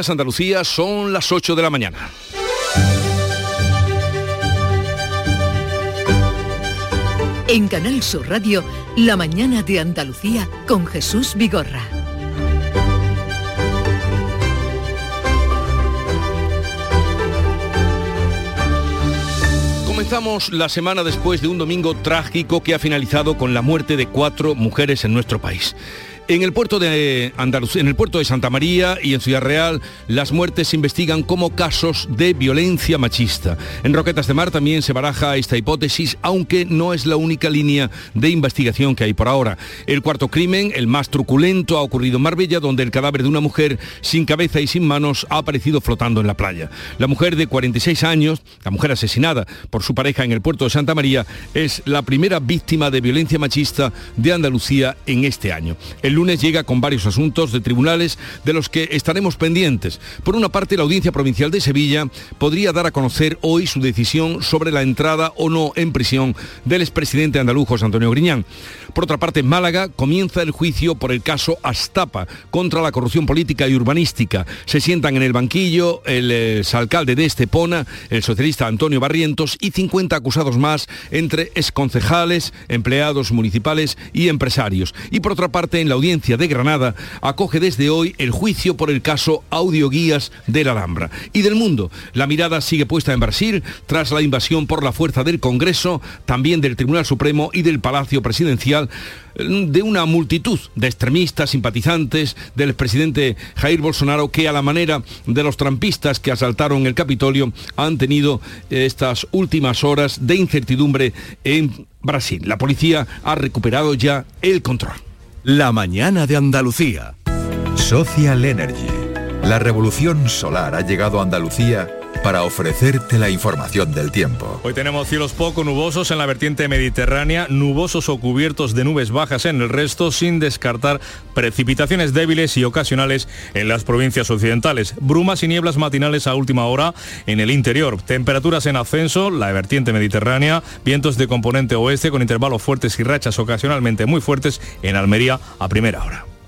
Andalucía son las 8 de la mañana. En Canal Sur Radio, La mañana de Andalucía con Jesús Vigorra. Comenzamos la semana después de un domingo trágico que ha finalizado con la muerte de cuatro mujeres en nuestro país. En el puerto de Andalucía, en el puerto de Santa María y en Ciudad Real, las muertes se investigan como casos de violencia machista. En Roquetas de Mar también se baraja esta hipótesis, aunque no es la única línea de investigación que hay por ahora. El cuarto crimen, el más truculento, ha ocurrido en Marbella, donde el cadáver de una mujer sin cabeza y sin manos ha aparecido flotando en la playa. La mujer de 46 años, la mujer asesinada por su pareja en el puerto de Santa María, es la primera víctima de violencia machista de Andalucía en este año. Lunes llega con varios asuntos de tribunales de los que estaremos pendientes. Por una parte, la Audiencia Provincial de Sevilla podría dar a conocer hoy su decisión sobre la entrada o no en prisión del expresidente andaluz Antonio Griñán. Por otra parte, en Málaga comienza el juicio por el caso Astapa contra la corrupción política y urbanística. Se sientan en el banquillo el exalcalde de Estepona, el socialista Antonio Barrientos y 50 acusados más entre exconcejales, empleados municipales y empresarios. Y por otra parte, en la de Granada acoge desde hoy el juicio por el caso Audioguías de la Alhambra. Y del mundo, la mirada sigue puesta en Brasil tras la invasión por la fuerza del Congreso, también del Tribunal Supremo y del Palacio Presidencial de una multitud de extremistas, simpatizantes del expresidente Jair Bolsonaro que a la manera de los trampistas que asaltaron el Capitolio han tenido estas últimas horas de incertidumbre en Brasil. La policía ha recuperado ya el control. La mañana de Andalucía. Social Energy. La revolución solar ha llegado a Andalucía para ofrecerte la información del tiempo. Hoy tenemos cielos poco nubosos en la vertiente mediterránea, nubosos o cubiertos de nubes bajas en el resto, sin descartar precipitaciones débiles y ocasionales en las provincias occidentales. Brumas y nieblas matinales a última hora en el interior. Temperaturas en ascenso, la vertiente mediterránea, vientos de componente oeste con intervalos fuertes y rachas ocasionalmente muy fuertes en Almería a primera hora.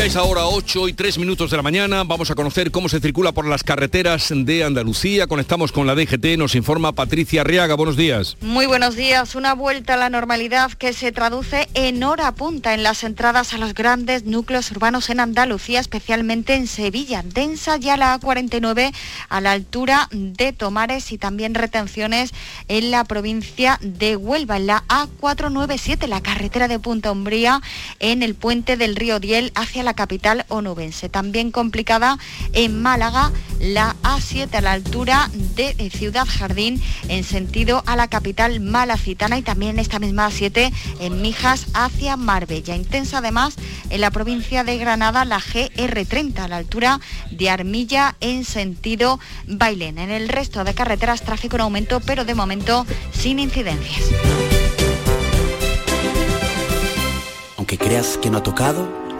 Y a esa hora 8 y 3 minutos de la mañana vamos a conocer cómo se circula por las carreteras de Andalucía. Conectamos con la DGT, nos informa Patricia Arriaga. Buenos días. Muy buenos días. Una vuelta a la normalidad que se traduce en hora punta en las entradas a los grandes núcleos urbanos en Andalucía, especialmente en Sevilla. Densa ya la A49 a la altura de Tomares y también retenciones en la provincia de Huelva, en la A497, la carretera de Punta Umbría, en el puente del río Diel hacia la capital onubense. También complicada en Málaga, la A7 a la altura de Ciudad Jardín en sentido a la capital malacitana y también esta misma A7 en Mijas hacia Marbella. Intensa además en la provincia de Granada la GR30 a la altura de Armilla en sentido Bailén. En el resto de carreteras tráfico en aumento, pero de momento sin incidencias. Aunque creas que no ha tocado,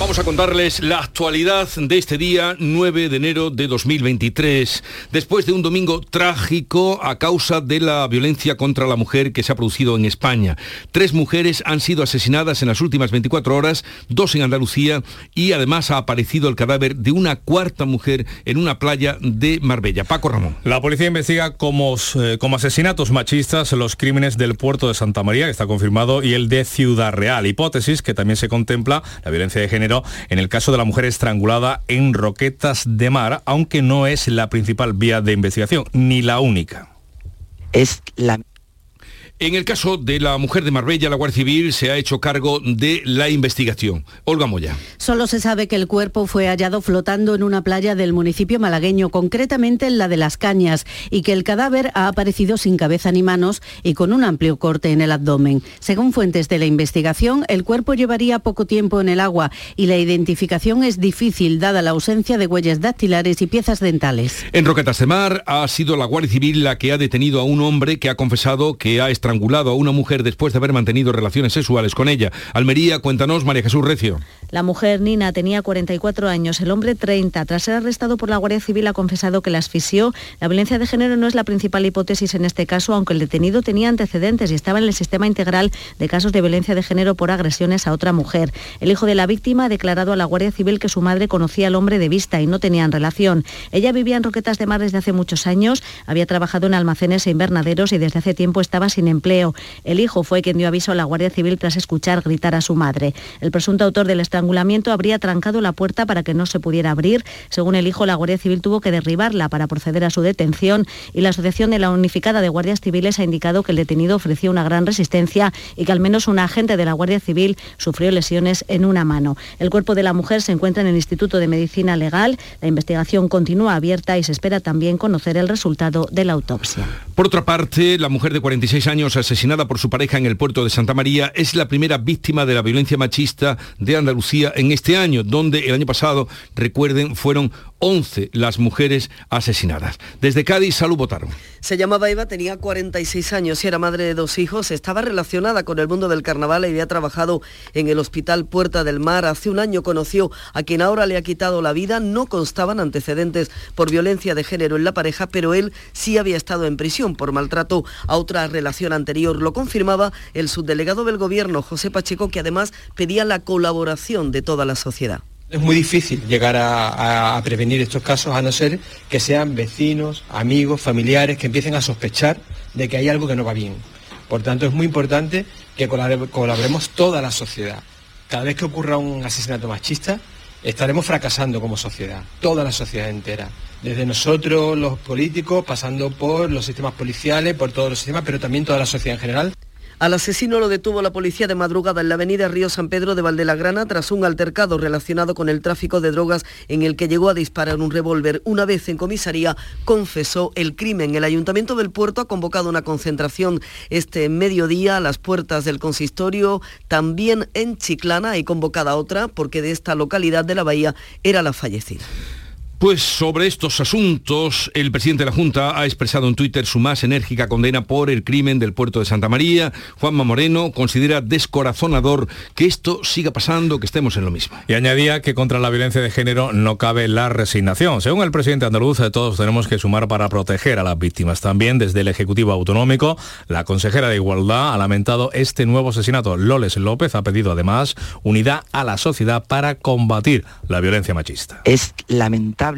Vamos a contarles la actualidad de este día 9 de enero de 2023, después de un domingo trágico a causa de la violencia contra la mujer que se ha producido en España. Tres mujeres han sido asesinadas en las últimas 24 horas, dos en Andalucía y además ha aparecido el cadáver de una cuarta mujer en una playa de Marbella. Paco Ramón. La policía investiga como, eh, como asesinatos machistas los crímenes del puerto de Santa María, que está confirmado, y el de Ciudad Real. Hipótesis que también se contempla la violencia de género en el caso de la mujer estrangulada en Roquetas de Mar, aunque no es la principal vía de investigación, ni la única. Es la en el caso de la mujer de Marbella, la Guardia Civil se ha hecho cargo de la investigación. Olga Moya. Solo se sabe que el cuerpo fue hallado flotando en una playa del municipio malagueño, concretamente en la de Las Cañas, y que el cadáver ha aparecido sin cabeza ni manos y con un amplio corte en el abdomen. Según fuentes de la investigación, el cuerpo llevaría poco tiempo en el agua y la identificación es difícil dada la ausencia de huellas dactilares y piezas dentales. En Roquetas de Mar ha sido la Guardia Civil la que ha detenido a un hombre que ha confesado que ha estrangulado a una mujer después de haber mantenido relaciones sexuales con ella. Almería, cuéntanos, María Jesús Recio. La mujer, Nina, tenía 44 años, el hombre 30. Tras ser arrestado por la Guardia Civil ha confesado que la asfixió. La violencia de género no es la principal hipótesis en este caso, aunque el detenido tenía antecedentes y estaba en el sistema integral de casos de violencia de género por agresiones a otra mujer. El hijo de la víctima ha declarado a la Guardia Civil que su madre conocía al hombre de vista y no tenían relación. Ella vivía en Roquetas de Mar desde hace muchos años, había trabajado en almacenes e invernaderos y desde hace tiempo estaba sin empleo. El hijo fue quien dio aviso a la Guardia Civil tras escuchar gritar a su madre. El presunto autor del estrangulamiento habría trancado la puerta para que no se pudiera abrir. Según el hijo, la Guardia Civil tuvo que derribarla para proceder a su detención y la Asociación de la Unificada de Guardias Civiles ha indicado que el detenido ofreció una gran resistencia y que al menos un agente de la Guardia Civil sufrió lesiones en una mano. El cuerpo de la mujer se encuentra en el Instituto de Medicina Legal. La investigación continúa abierta y se espera también conocer el resultado de la autopsia. Por otra parte, la mujer de 46 años asesinada por su pareja en el puerto de Santa María, es la primera víctima de la violencia machista de Andalucía en este año, donde el año pasado, recuerden, fueron 11 las mujeres asesinadas. Desde Cádiz, salud votaron. Se llamaba Eva, tenía 46 años y era madre de dos hijos. Estaba relacionada con el mundo del carnaval y había trabajado en el Hospital Puerta del Mar. Hace un año conoció a quien ahora le ha quitado la vida. No constaban antecedentes por violencia de género en la pareja, pero él sí había estado en prisión por maltrato a otra relación anterior. Lo confirmaba el subdelegado del Gobierno, José Pacheco, que además pedía la colaboración de toda la sociedad. Es muy difícil llegar a, prevenir estos casos a no ser que sean vecinos, amigos, familiares que empiecen a sospechar de que hay algo que no va bien. Por tanto, es muy importante que colaboremos toda la sociedad. Cada vez que ocurra un asesinato machista, estaremos fracasando como sociedad, toda la sociedad entera. Desde nosotros, los políticos, pasando por los sistemas policiales, por todos los sistemas, pero también toda la sociedad en general. Al asesino lo detuvo la policía de madrugada en la avenida Río San Pedro de Valdelagrana tras un altercado relacionado con el tráfico de drogas en el que llegó a disparar un revólver. Una vez en comisaría confesó el crimen. El Ayuntamiento del Puerto ha convocado una concentración este mediodía a las puertas del consistorio, también en Chiclana y convocada otra porque de esta localidad de la Bahía era la fallecida. Pues sobre estos asuntos, el presidente de la Junta ha expresado en Twitter su más enérgica condena por el crimen del puerto de Santa María. Juanma Moreno considera descorazonador que esto siga pasando, que estemos en lo mismo. Y añadía que contra la violencia de género no cabe la resignación. Según el presidente andaluz, todos tenemos que sumar para proteger a las víctimas. También desde el Ejecutivo Autonómico, la consejera de Igualdad ha lamentado este nuevo asesinato. Loles López ha pedido además unidad a la sociedad para combatir la violencia machista. Es lamentable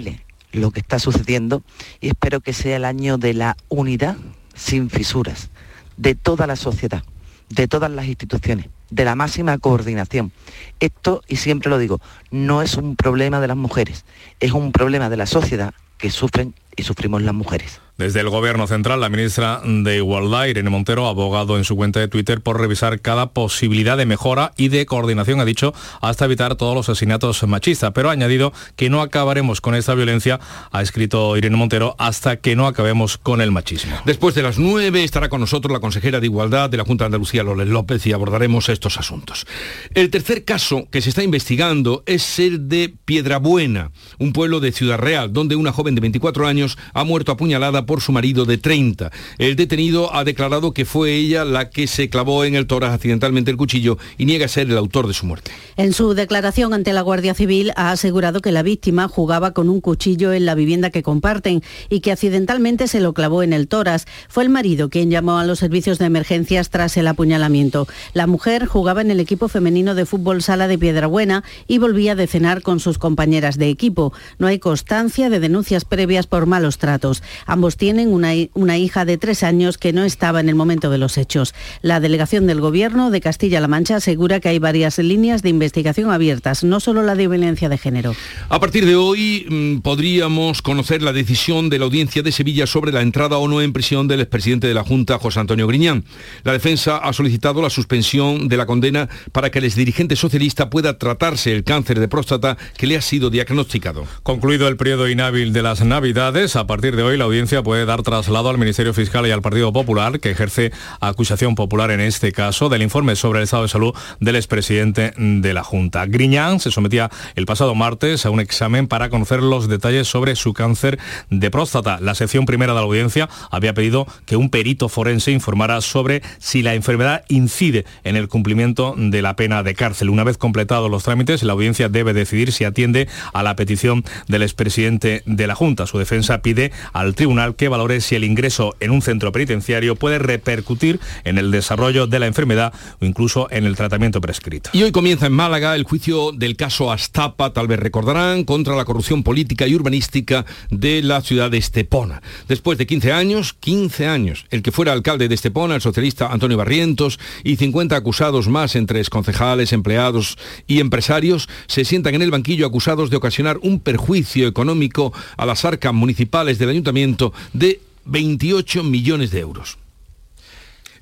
lo que está sucediendo y espero que sea el año de la unidad sin fisuras de toda la sociedad, de todas las instituciones, de la máxima coordinación. Esto, y siempre lo digo, no es un problema de las mujeres, es un problema de la sociedad que sufren y sufrimos las mujeres. Desde el Gobierno Central, la ministra de Igualdad, Irene Montero, ha abogado en su cuenta de Twitter por revisar cada posibilidad de mejora y de coordinación, ha dicho, hasta evitar todos los asesinatos machistas. Pero ha añadido que no acabaremos con esta violencia, ha escrito Irene Montero, hasta que no acabemos con el machismo. Después de las nueve estará con nosotros la consejera de Igualdad de la Junta de Andalucía, Loles López, y abordaremos estos asuntos. El tercer caso que se está investigando es el de Piedrabuena, un pueblo de Ciudad Real, donde una joven de 24 años ha muerto apuñalada por su marido de 30. El detenido ha declarado que fue ella la que se clavó en el tórax accidentalmente el cuchillo y niega ser el autor de su muerte. En su declaración ante la Guardia Civil ha asegurado que la víctima jugaba con un cuchillo en la vivienda que comparten y que accidentalmente se lo clavó en el tórax. Fue el marido quien llamó a los servicios de emergencias tras el apuñalamiento. La mujer jugaba en el equipo femenino de fútbol sala de Piedrabuena y volvía de cenar con sus compañeras de equipo. No hay constancia de denuncia denuncias previas por malos tratos. Ambos tienen una, una hija de tres años que no estaba en el momento de los hechos. La delegación del Gobierno de Castilla-La Mancha asegura que hay varias líneas de investigación abiertas, no solo la de violencia de género. A partir de hoy mm, podríamos conocer la decisión de la audiencia de Sevilla sobre la entrada o no en prisión del expresidente de la Junta, José Antonio Griñán. La defensa ha solicitado la suspensión de la condena para que el exdirigente socialista pueda tratarse el cáncer de próstata que le ha sido diagnosticado. Concluido el periodo inhábil de las Navidades, a partir de hoy la audiencia puede dar traslado al Ministerio Fiscal y al Partido Popular, que ejerce acusación popular en este caso, del informe sobre el estado de salud del expresidente de la Junta. Griñán se sometía el pasado martes a un examen para conocer los detalles sobre su cáncer de próstata. La sección primera de la audiencia había pedido que un perito forense informara sobre si la enfermedad incide en el cumplimiento de la pena de cárcel. Una vez completados los trámites, la audiencia debe decidir si atiende a la petición del expresidente de la Junta. Su defensa pide al tribunal que valore si el ingreso en un centro penitenciario puede repercutir en el desarrollo de la enfermedad o incluso en el tratamiento prescrito. Y hoy comienza en Málaga el juicio del caso Astapa, tal vez recordarán, contra la corrupción política y urbanística de la ciudad de Estepona. Después de 15 años, 15 años, el que fuera alcalde de Estepona, el socialista Antonio Barrientos, y 50 acusados más entre concejales, empleados y empresarios, se sientan en el banquillo acusados de ocasionar un perjuicio económico a las arcas municipales del ayuntamiento de 28 millones de euros.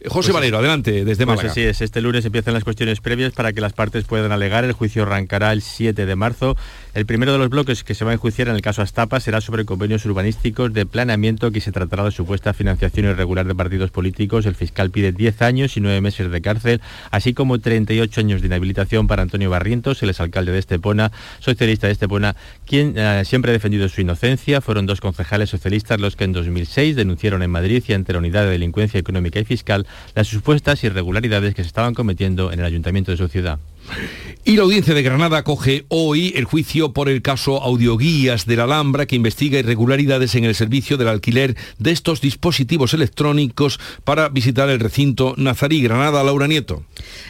José pues Valero, adelante, desde pues Málaga. así es, este lunes empiezan las cuestiones previas para que las partes puedan alegar. El juicio arrancará el 7 de marzo. El primero de los bloques que se va a enjuiciar en el caso Astapa será sobre convenios urbanísticos de planeamiento que se tratará de supuesta financiación irregular de partidos políticos. El fiscal pide 10 años y 9 meses de cárcel, así como 38 años de inhabilitación para Antonio Barrientos, el exalcalde de Estepona, socialista de Estepona, quien eh, siempre ha defendido su inocencia. Fueron dos concejales socialistas los que en 2006 denunciaron en Madrid y ante la Unidad de Delincuencia Económica y Fiscal las supuestas irregularidades que se estaban cometiendo en el ayuntamiento de su ciudad. Y la audiencia de Granada acoge hoy el juicio por el caso Audioguías de la Alhambra que investiga irregularidades en el servicio del alquiler de estos dispositivos electrónicos para visitar el recinto Nazarí Granada. Laura Nieto.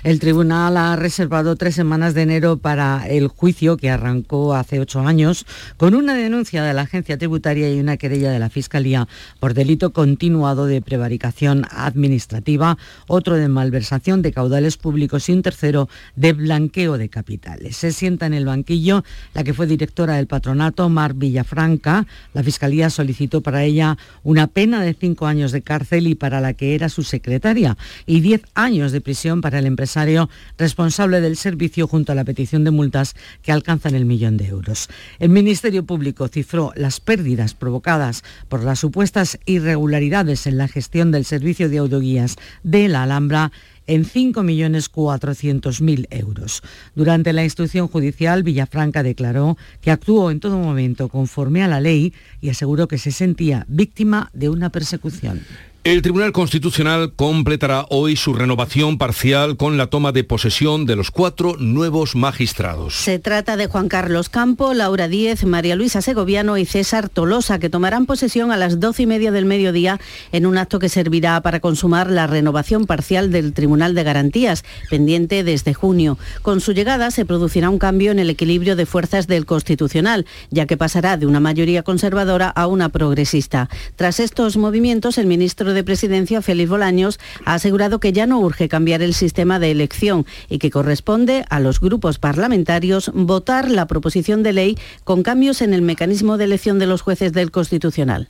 El tribunal ha reservado tres semanas de enero para el juicio que arrancó hace ocho años con una denuncia de la agencia tributaria y una querella de la Fiscalía por delito continuado de prevaricación administrativa, otro de malversación de caudales públicos y un tercero de blanqueo de capitales. Se sienta en el banquillo la que fue directora del patronato, Mar Villafranca. La Fiscalía solicitó para ella una pena de cinco años de cárcel y para la que era su secretaria y diez años de prisión para el empresario responsable del servicio junto a la petición de multas que alcanzan el millón de euros. El Ministerio Público cifró las pérdidas provocadas por las supuestas irregularidades en la gestión del servicio de autoguías de la Alhambra en 5.400.000 euros. Durante la instrucción judicial, Villafranca declaró que actuó en todo momento conforme a la ley y aseguró que se sentía víctima de una persecución. El Tribunal Constitucional completará hoy su renovación parcial con la toma de posesión de los cuatro nuevos magistrados. Se trata de Juan Carlos Campo, Laura Díez, María Luisa Segoviano y César Tolosa, que tomarán posesión a las doce y media del mediodía en un acto que servirá para consumar la renovación parcial del Tribunal de Garantías, pendiente desde junio. Con su llegada se producirá un cambio en el equilibrio de fuerzas del Constitucional, ya que pasará de una mayoría conservadora a una progresista. Tras estos movimientos, el ministro de Presidencia, Félix Bolaños, ha asegurado que ya no urge cambiar el sistema de elección y que corresponde a los grupos parlamentarios votar la proposición de ley con cambios en el mecanismo de elección de los jueces del Constitucional.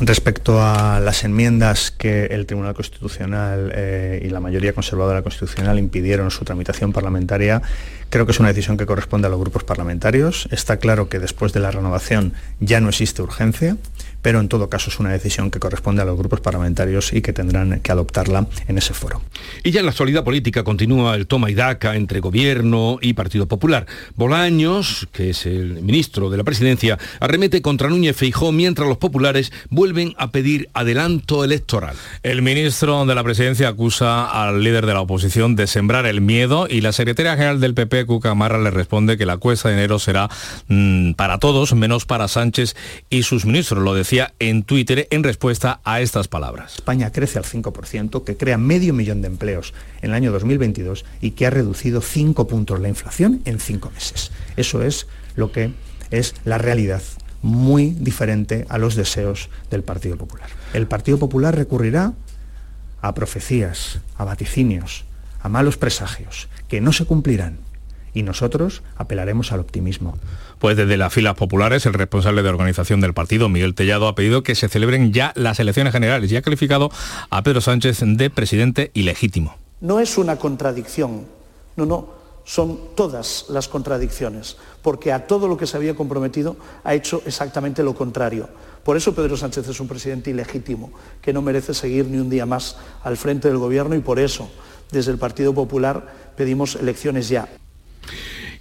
Respecto a las enmiendas que el Tribunal Constitucional eh, y la mayoría conservadora constitucional impidieron su tramitación parlamentaria, creo que es una decisión que corresponde a los grupos parlamentarios. Está claro que después de la renovación ya no existe urgencia pero en todo caso es una decisión que corresponde a los grupos parlamentarios y que tendrán que adoptarla en ese foro. Y ya en la actualidad política continúa el toma y daca entre gobierno y Partido Popular. Bolaños, que es el ministro de la presidencia, arremete contra Núñez Feijó mientras los populares vuelven a pedir adelanto electoral. El ministro de la presidencia acusa al líder de la oposición de sembrar el miedo y la secretaria general del PP, Cuca Marra, le responde que la cuesta de enero será mm, para todos, menos para Sánchez y sus ministros. Lo decía en Twitter en respuesta a estas palabras. España crece al 5%, que crea medio millón de empleos en el año 2022 y que ha reducido 5 puntos la inflación en 5 meses. Eso es lo que es la realidad muy diferente a los deseos del Partido Popular. El Partido Popular recurrirá a profecías, a vaticinios, a malos presagios, que no se cumplirán. Y nosotros apelaremos al optimismo. Pues desde las filas populares, el responsable de organización del partido, Miguel Tellado, ha pedido que se celebren ya las elecciones generales y ha calificado a Pedro Sánchez de presidente ilegítimo. No es una contradicción, no, no, son todas las contradicciones, porque a todo lo que se había comprometido ha hecho exactamente lo contrario. Por eso Pedro Sánchez es un presidente ilegítimo, que no merece seguir ni un día más al frente del Gobierno y por eso, desde el Partido Popular, pedimos elecciones ya.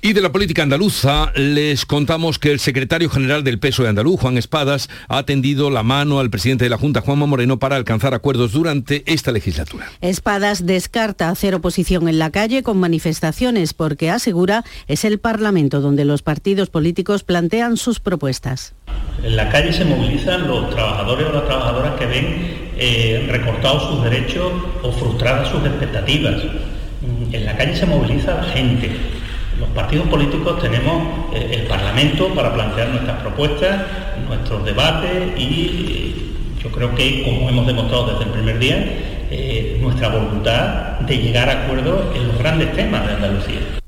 Y de la política andaluza les contamos que el secretario general del Peso de Andaluz, Juan Espadas, ha tendido la mano al presidente de la Junta, Juanma Moreno, para alcanzar acuerdos durante esta legislatura. Espadas descarta hacer oposición en la calle con manifestaciones porque asegura es el Parlamento donde los partidos políticos plantean sus propuestas. En la calle se movilizan los trabajadores o las trabajadoras que ven eh, recortados sus derechos o frustradas sus expectativas. En la calle se moviliza la gente los partidos políticos tenemos eh, el Parlamento para plantear nuestras propuestas, nuestros debates y eh, yo creo que, como hemos demostrado desde el primer día, eh, nuestra voluntad de llegar a acuerdos en los grandes temas de Andalucía.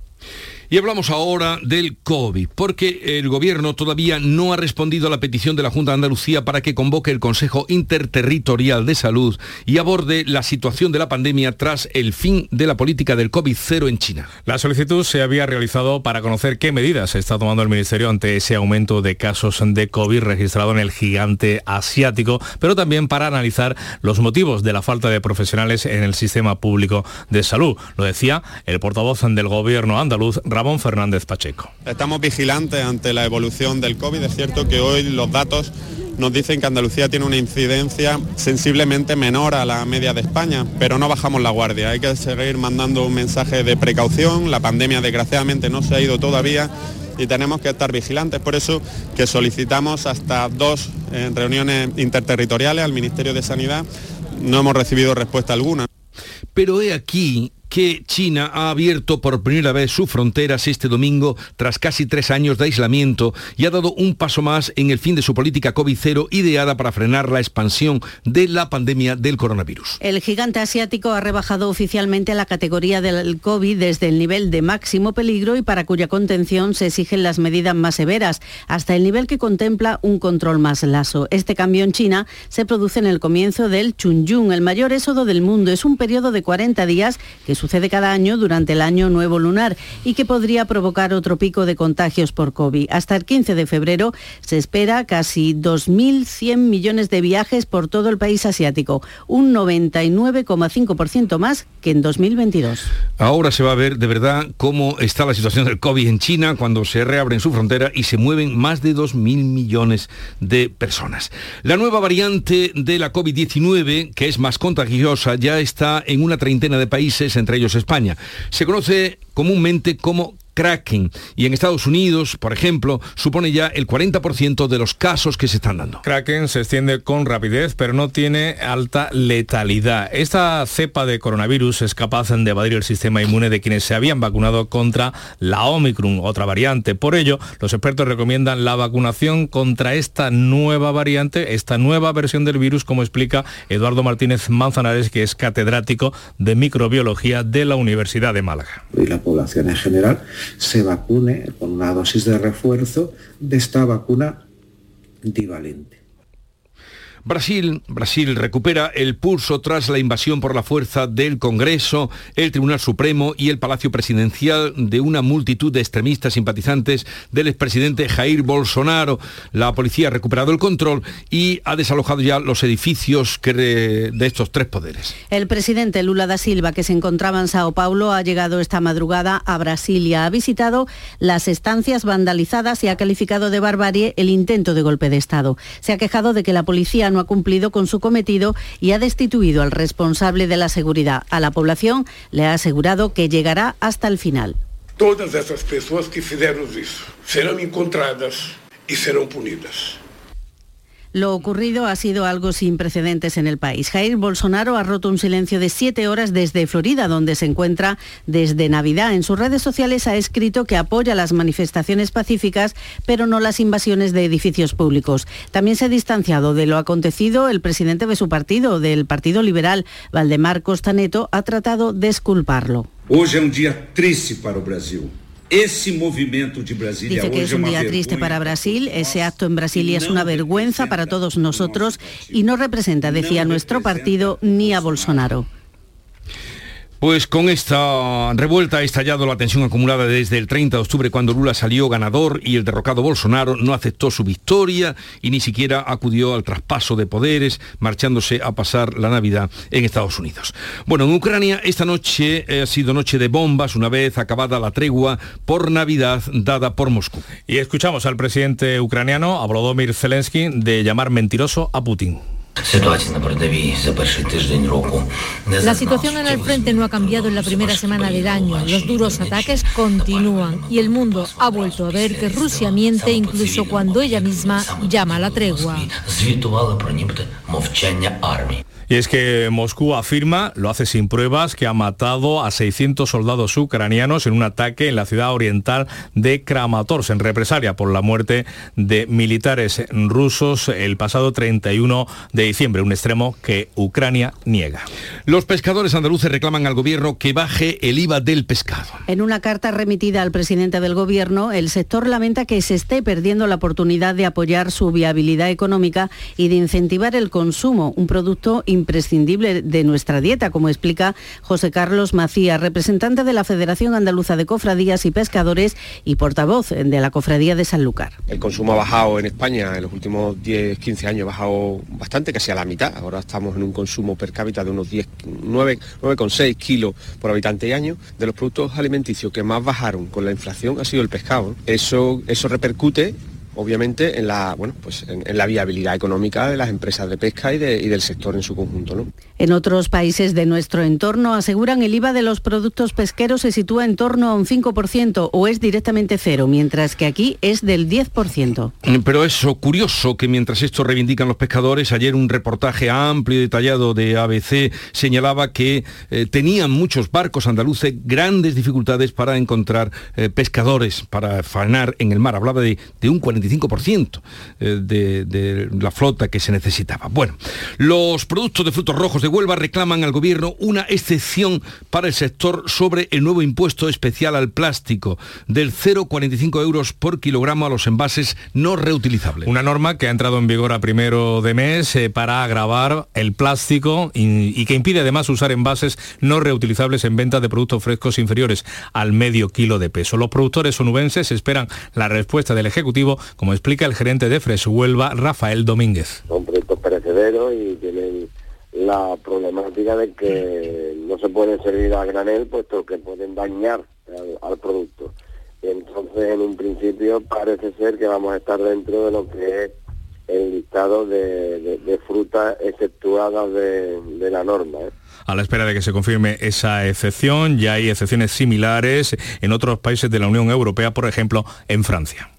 Y hablamos ahora del COVID, porque el Gobierno todavía no ha respondido a la petición de la Junta de Andalucía para que convoque el Consejo Interterritorial de Salud y aborde la situación de la pandemia tras el fin de la política del COVID-0 en China. La solicitud se había realizado para conocer qué medidas está tomando el Ministerio ante ese aumento de casos de COVID registrado en el gigante asiático, pero también para analizar los motivos de la falta de profesionales en el sistema público de salud. Lo decía el portavoz del Gobierno andaluz, Ramón Fernández Pacheco. Estamos vigilantes ante la evolución del COVID. Es cierto que hoy los datos nos dicen que Andalucía tiene una incidencia sensiblemente menor a la media de España, pero no bajamos la guardia. Hay que seguir mandando un mensaje de precaución. La pandemia desgraciadamente no se ha ido todavía y tenemos que estar vigilantes. Por eso que solicitamos hasta dos eh, reuniones interterritoriales al Ministerio de Sanidad. No hemos recibido respuesta alguna. Pero he aquí China ha abierto por primera vez sus fronteras este domingo tras casi tres años de aislamiento y ha dado un paso más en el fin de su política COVID-0 ideada para frenar la expansión de la pandemia del coronavirus. El gigante asiático ha rebajado oficialmente la categoría del COVID desde el nivel de máximo peligro y para cuya contención se exigen las medidas más severas, hasta el nivel que contempla un control más laso. Este cambio en China se produce en el comienzo del Chunyun, el mayor éxodo del mundo. Es un periodo de 40 días que sucede cada año durante el año nuevo lunar y que podría provocar otro pico de contagios por COVID. Hasta el 15 de febrero se espera casi 2.100 millones de viajes por todo el país asiático, un 99,5% más que en 2022. Ahora se va a ver de verdad cómo está la situación del COVID en China cuando se reabren su frontera y se mueven más de 2.000 millones de personas. La nueva variante de la COVID-19, que es más contagiosa, ya está en una treintena de países, entre ellos España. Se conoce comúnmente como Kraken. Y en Estados Unidos, por ejemplo, supone ya el 40% de los casos que se están dando. Kraken se extiende con rapidez, pero no tiene alta letalidad. Esta cepa de coronavirus es capaz de evadir el sistema inmune de quienes se habían vacunado contra la Omicron, otra variante. Por ello, los expertos recomiendan la vacunación contra esta nueva variante, esta nueva versión del virus, como explica Eduardo Martínez Manzanares, que es catedrático de microbiología de la Universidad de Málaga. Y la población en general se vacune con una dosis de refuerzo de esta vacuna divalente. Brasil, Brasil recupera el pulso tras la invasión por la fuerza del Congreso, el Tribunal Supremo y el Palacio Presidencial de una multitud de extremistas simpatizantes del expresidente Jair Bolsonaro. La policía ha recuperado el control y ha desalojado ya los edificios de estos tres poderes. El presidente Lula da Silva, que se encontraba en Sao Paulo, ha llegado esta madrugada a Brasilia. Ha visitado las estancias vandalizadas y ha calificado de barbarie el intento de golpe de Estado. Se ha quejado de que la policía no ha cumplido con su cometido y ha destituido al responsable de la seguridad. A la población le ha asegurado que llegará hasta el final. Todas essas pessoas que fizeram isso serão encontradas e serão punidas. Lo ocurrido ha sido algo sin precedentes en el país. Jair Bolsonaro ha roto un silencio de siete horas desde Florida, donde se encuentra desde Navidad. En sus redes sociales ha escrito que apoya las manifestaciones pacíficas, pero no las invasiones de edificios públicos. También se ha distanciado de lo acontecido el presidente de su partido, del Partido Liberal, Valdemar Costaneto, ha tratado de esculparlo. Hoy es un día triste para Brasil. Ese movimiento de Brasilia Dice que es un día triste para Brasil, ese acto en Brasilia es una vergüenza para todos nosotros y no representa, decía nuestro partido, ni a Bolsonaro. Pues con esta revuelta ha estallado la tensión acumulada desde el 30 de octubre cuando Lula salió ganador y el derrocado Bolsonaro no aceptó su victoria y ni siquiera acudió al traspaso de poderes, marchándose a pasar la Navidad en Estados Unidos. Bueno, en Ucrania esta noche ha sido noche de bombas una vez acabada la tregua por Navidad dada por Moscú. Y escuchamos al presidente ucraniano, a Volodymyr Zelensky, de llamar mentiroso a Putin. La situación en el frente no ha cambiado en la primera semana del año. Los duros ataques continúan y el mundo ha vuelto a ver que Rusia miente incluso cuando ella misma llama a la tregua. Y es que Moscú afirma, lo hace sin pruebas, que ha matado a 600 soldados ucranianos en un ataque en la ciudad oriental de Kramatorsk, en represalia por la muerte de militares rusos el pasado 31 de diciembre, un extremo que Ucrania niega. Los pescadores andaluces reclaman al gobierno que baje el IVA del pescado. En una carta remitida al presidente del gobierno, el sector lamenta que se esté perdiendo la oportunidad de apoyar su viabilidad económica y de incentivar el consumo, un producto imprescindible de nuestra dieta, como explica José Carlos Macías, representante de la Federación Andaluza de Cofradías y Pescadores y portavoz de la Cofradía de Sanlúcar. El consumo ha bajado en España en los últimos 10-15 años, ha bajado bastante, casi a la mitad. Ahora estamos en un consumo per cápita de unos 10, 9,6 kilos por habitante y año. De los productos alimenticios que más bajaron con la inflación ha sido el pescado. Eso, eso repercute obviamente en la, bueno, pues en, la viabilidad económica de las empresas de pesca y, de, y del sector en su conjunto. ¿no? En otros países de nuestro entorno aseguran el IVA de los productos pesqueros se sitúa en torno a un 5% o es directamente cero, mientras que aquí es del 10%. Mm, pero es curioso que mientras esto reivindican los pescadores, ayer un reportaje amplio y detallado de ABC señalaba que eh, tenían muchos barcos andaluces grandes dificultades para encontrar eh, pescadores para fanar en el mar. Hablaba de, de un 40 25% eh, de, la flota que se necesitaba. Bueno, los productos de frutos rojos de Huelva reclaman al gobierno una excepción para el sector sobre el nuevo impuesto especial al plástico del 0,45 euros por kilogramo a los envases no reutilizables. Una norma que ha entrado en vigor a primero de mes eh, para agravar el plástico y, que impide además usar envases no reutilizables en venta de productos frescos inferiores al medio kilo de peso. Los productores onubenses esperan la respuesta del Ejecutivo como explica el gerente de Fres Huelva, Rafael Domínguez. Son productos perecederos y tienen la problemática de que no se pueden servir a granel puesto que pueden dañar al, al, producto. Entonces en un principio parece ser que vamos a estar dentro de lo que es el listado de, de, de frutas exceptuadas de, de la norma. ¿eh? a la espera de que se confirme esa excepción. Ya hay excepciones similares en otros países de la Unión Europea, por ejemplo, en Francia.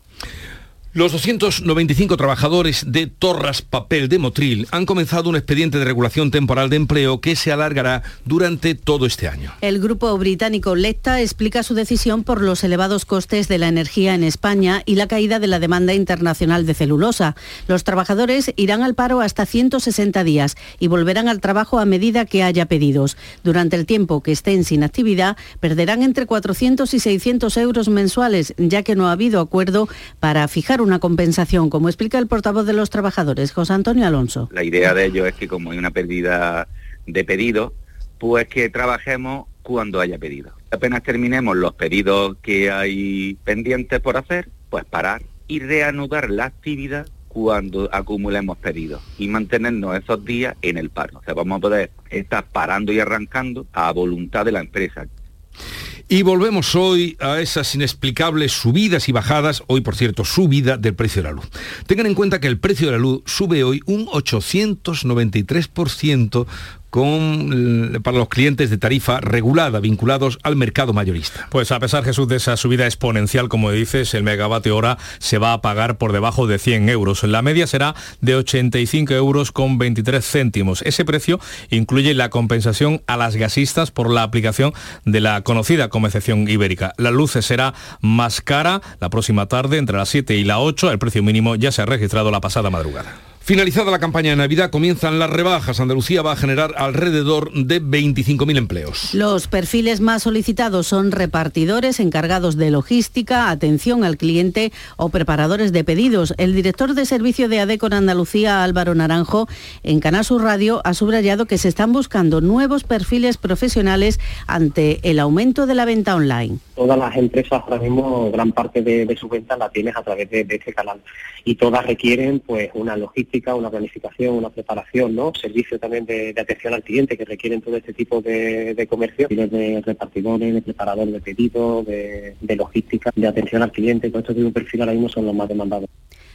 Los 295 trabajadores de Torras Papel de Motril han comenzado un expediente de regulación temporal de empleo que se alargará durante todo este año. El grupo británico Lecta explica su decisión por los elevados costes de la energía en España y la caída de la demanda internacional de celulosa. Los trabajadores irán al paro hasta 160 días y volverán al trabajo a medida que haya pedidos. Durante el tiempo que estén sin actividad, perderán entre 400 y 600 euros mensuales, ya que no ha habido acuerdo para fijar una compensación, como explica el portavoz de los trabajadores, José Antonio Alonso. La idea de ello es que como hay una pérdida de pedidos, pues que trabajemos cuando haya pedido. Apenas terminemos los pedidos que hay pendientes por hacer, pues parar y reanudar la actividad cuando acumulemos pedidos y mantenernos esos días en el paro. O sea, vamos a poder estar parando y arrancando a voluntad de la empresa. Y volvemos hoy a esas inexplicables subidas y bajadas, hoy por cierto, subida del precio de la luz. Tengan en cuenta que el precio de la luz sube hoy un 893% con, para los clientes de tarifa regulada vinculados al mercado mayorista. Pues a pesar, Jesús, de esa subida exponencial, como dices, el megavatio hora se va a pagar por debajo de 100 euros. La media será de 85 euros con 23 céntimos. Ese precio incluye la compensación a las gasistas por la aplicación de la conocida como excepción ibérica. La luz será más cara la próxima tarde entre las 7 y las 8. El precio mínimo ya se ha registrado la pasada madrugada. Finalizada la campaña de Navidad, comienzan las rebajas. Andalucía va a generar alrededor de 25.000 empleos. Los perfiles más solicitados son repartidores, encargados de logística, atención al cliente o preparadores de pedidos. El director de servicio de ADECO en Andalucía, Álvaro Naranjo, en Canal Sur Radio ha subrayado que se están buscando nuevos perfiles profesionales ante el aumento de la venta online. Todas las empresas ahora mismo, gran parte de, su venta la tienes a través de, de este canal y todas requieren pues una logística una planificación, una preparación, ¿no? Servicio también de, atención al cliente que requieren todo este tipo de, de comercio, de repartidores, de preparadores de pedidos, de, de logística, de atención al cliente, todo estos tipo de perfil ahora mismo son los más demandados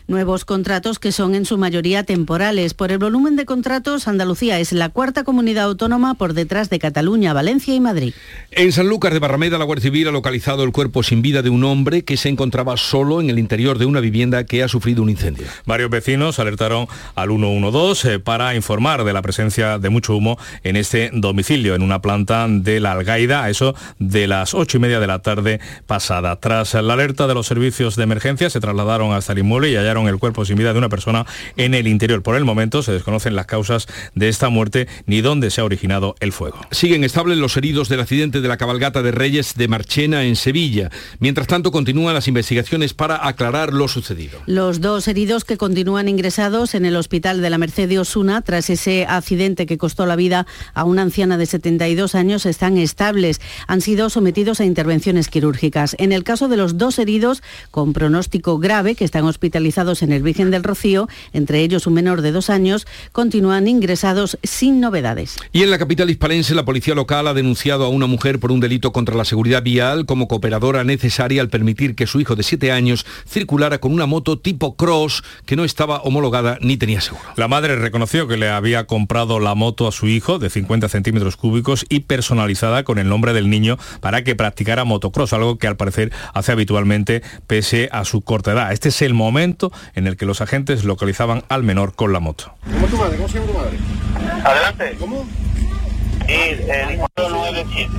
nuevos contratos que son en su mayoría temporales. Por el volumen de contratos, Andalucía es la cuarta comunidad autónoma por detrás de Cataluña, Valencia y Madrid. En Sanlúcar de Barrameda, la Guardia Civil ha localizado el cuerpo sin vida de un hombre que se encontraba solo en el interior de una vivienda que ha sufrido un incendio. Varios vecinos alertaron al 112 eh, para informar de la presencia de mucho humo en este domicilio, en una planta de la Algaida, a eso de las ocho y media de la tarde pasada. Tras la alerta de los servicios de emergencia, se trasladaron hasta el inmueble y allá el cuerpo sin vida de una persona en el interior. Por el momento se desconocen las causas de esta muerte ni dónde se ha originado el fuego. Siguen estables los heridos del accidente de la cabalgata de Reyes de Marchena en Sevilla. Mientras tanto, continúan las investigaciones para aclarar lo sucedido. Los dos heridos que continúan ingresados en el hospital de la Merced de Osuna tras ese accidente que costó la vida a una anciana de 72 años están estables. Han sido sometidos a intervenciones quirúrgicas. En el caso de los dos heridos con pronóstico grave que están hospitalizados en el Virgen del Rocío, entre ellos un menor de dos años, continúan ingresados sin novedades. Y en la capital hispalense, la policía local ha denunciado a una mujer por un delito contra la seguridad vial como cooperadora necesaria al permitir que su hijo de siete años circulara con una moto tipo cross que no estaba homologada ni tenía seguro. La madre reconoció que le había comprado la moto a su hijo de 50 centímetros cúbicos y personalizada con el nombre del niño para que practicara motocross, algo que al parecer hace habitualmente pese a su corta edad. Este es el momento en el que los agentes localizaban al menor con la moto. ¿Cómo tu madre? ¿Cómo se llama tu madre? Adelante. ¿Cómo? Sí, el 97.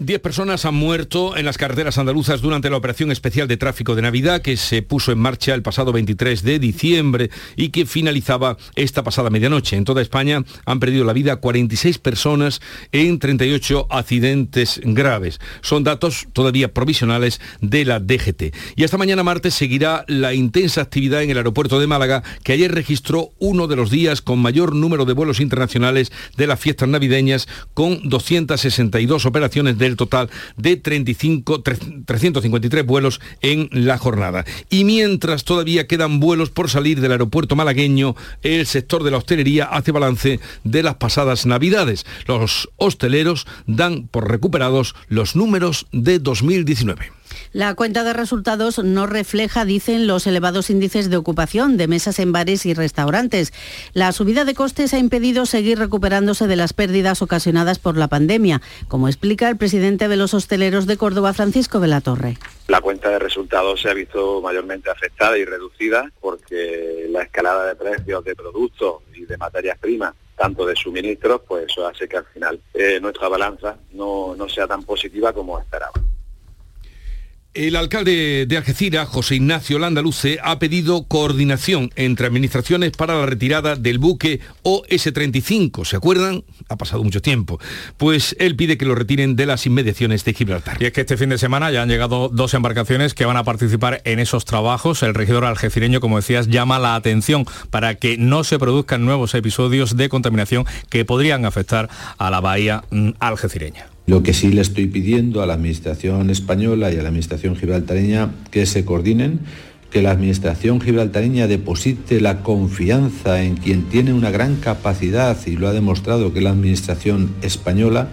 Diez personas han muerto en las carreteras andaluzas durante la operación especial de tráfico de Navidad que se puso en marcha el pasado 23 de diciembre y que finalizaba esta pasada medianoche. En toda España han perdido la vida 46 personas en 38 accidentes graves. Son datos todavía provisionales de la DGT. Y hasta mañana martes seguirá la intensa actividad en el aeropuerto de Málaga que ayer registró uno de los días con mayor número de vuelos internacionales de las fiestas navideñas con 262 operaciones de del total de 35, 353 vuelos en la jornada. Y mientras todavía quedan vuelos por salir del aeropuerto malagueño, el sector de la hostelería hace balance de las pasadas navidades. Los hosteleros dan por recuperados los números de 2019. La cuenta de resultados no refleja, dicen, los elevados índices de ocupación de mesas en bares y restaurantes. La subida de costes ha impedido seguir recuperándose de las pérdidas ocasionadas por la pandemia, como explica el presidente de los hosteleros de Córdoba, Francisco Torre. La cuenta de resultados se ha visto mayormente afectada y reducida porque la escalada de precios de productos y de materias primas tanto de suministros, pues eso hace que al final eh, nuestra balanza no, no sea tan positiva como esperaba. El alcalde de Algeciras, José Ignacio Landaluce, ha pedido coordinación entre administraciones para la retirada del buque OS-35. ¿Se acuerdan? Ha pasado mucho tiempo. Pues él pide que lo retiren de las inmediaciones de Gibraltar. Y es que este fin de semana ya han llegado dos embarcaciones que van a participar en esos trabajos. El regidor algecireño, como decías, llama la atención para que no se produzcan nuevos episodios de contaminación que podrían afectar a la bahía mm, algecireña. Lo que sí le estoy pidiendo a la Administración española y a la Administración gibraltareña que se coordinen, que la Administración gibraltareña deposite la confianza en quien tiene una gran capacidad y lo ha demostrado que la Administración española,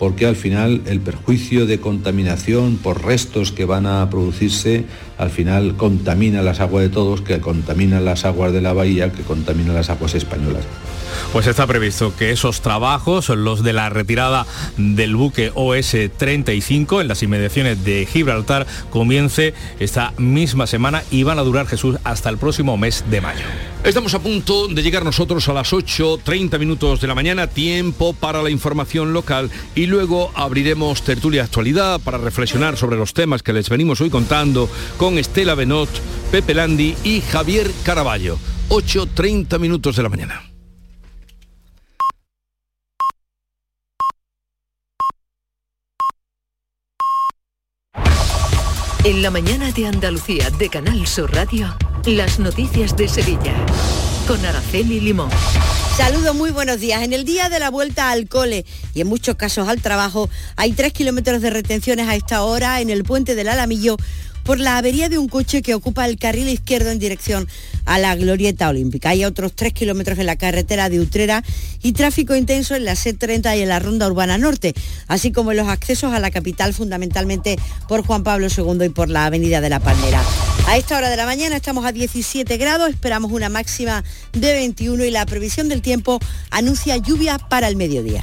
porque al final el perjuicio de contaminación por restos que van a producirse, al final contamina las aguas de todos, que contamina las aguas de la bahía, que contamina las aguas españolas. Pues está previsto que esos trabajos, los de la retirada del buque OS-35 en las inmediaciones de Gibraltar, comience esta misma semana y van a durar Jesús hasta el próximo mes de mayo. Estamos a punto de llegar nosotros a las 8.30 minutos de la mañana, tiempo para la información local y luego abriremos tertulia actualidad para reflexionar sobre los temas que les venimos hoy contando con Estela Benot, Pepe Landi y Javier Caraballo. 8.30 minutos de la mañana. En la mañana de Andalucía de Canal Sur Radio, las noticias de Sevilla con Araceli Limón. Saludos, muy buenos días. En el día de la vuelta al cole y en muchos casos al trabajo, hay tres kilómetros de retenciones a esta hora en el puente del Alamillo por la avería de un coche que ocupa el carril izquierdo en dirección a la Glorieta Olímpica. Hay otros tres kilómetros en la carretera de Utrera y tráfico intenso en la C30 y en la Ronda Urbana Norte, así como en los accesos a la capital fundamentalmente por Juan Pablo II y por la Avenida de la Palmera. A esta hora de la mañana estamos a 17 grados, esperamos una máxima de 21 y la previsión del tiempo anuncia lluvia para el mediodía.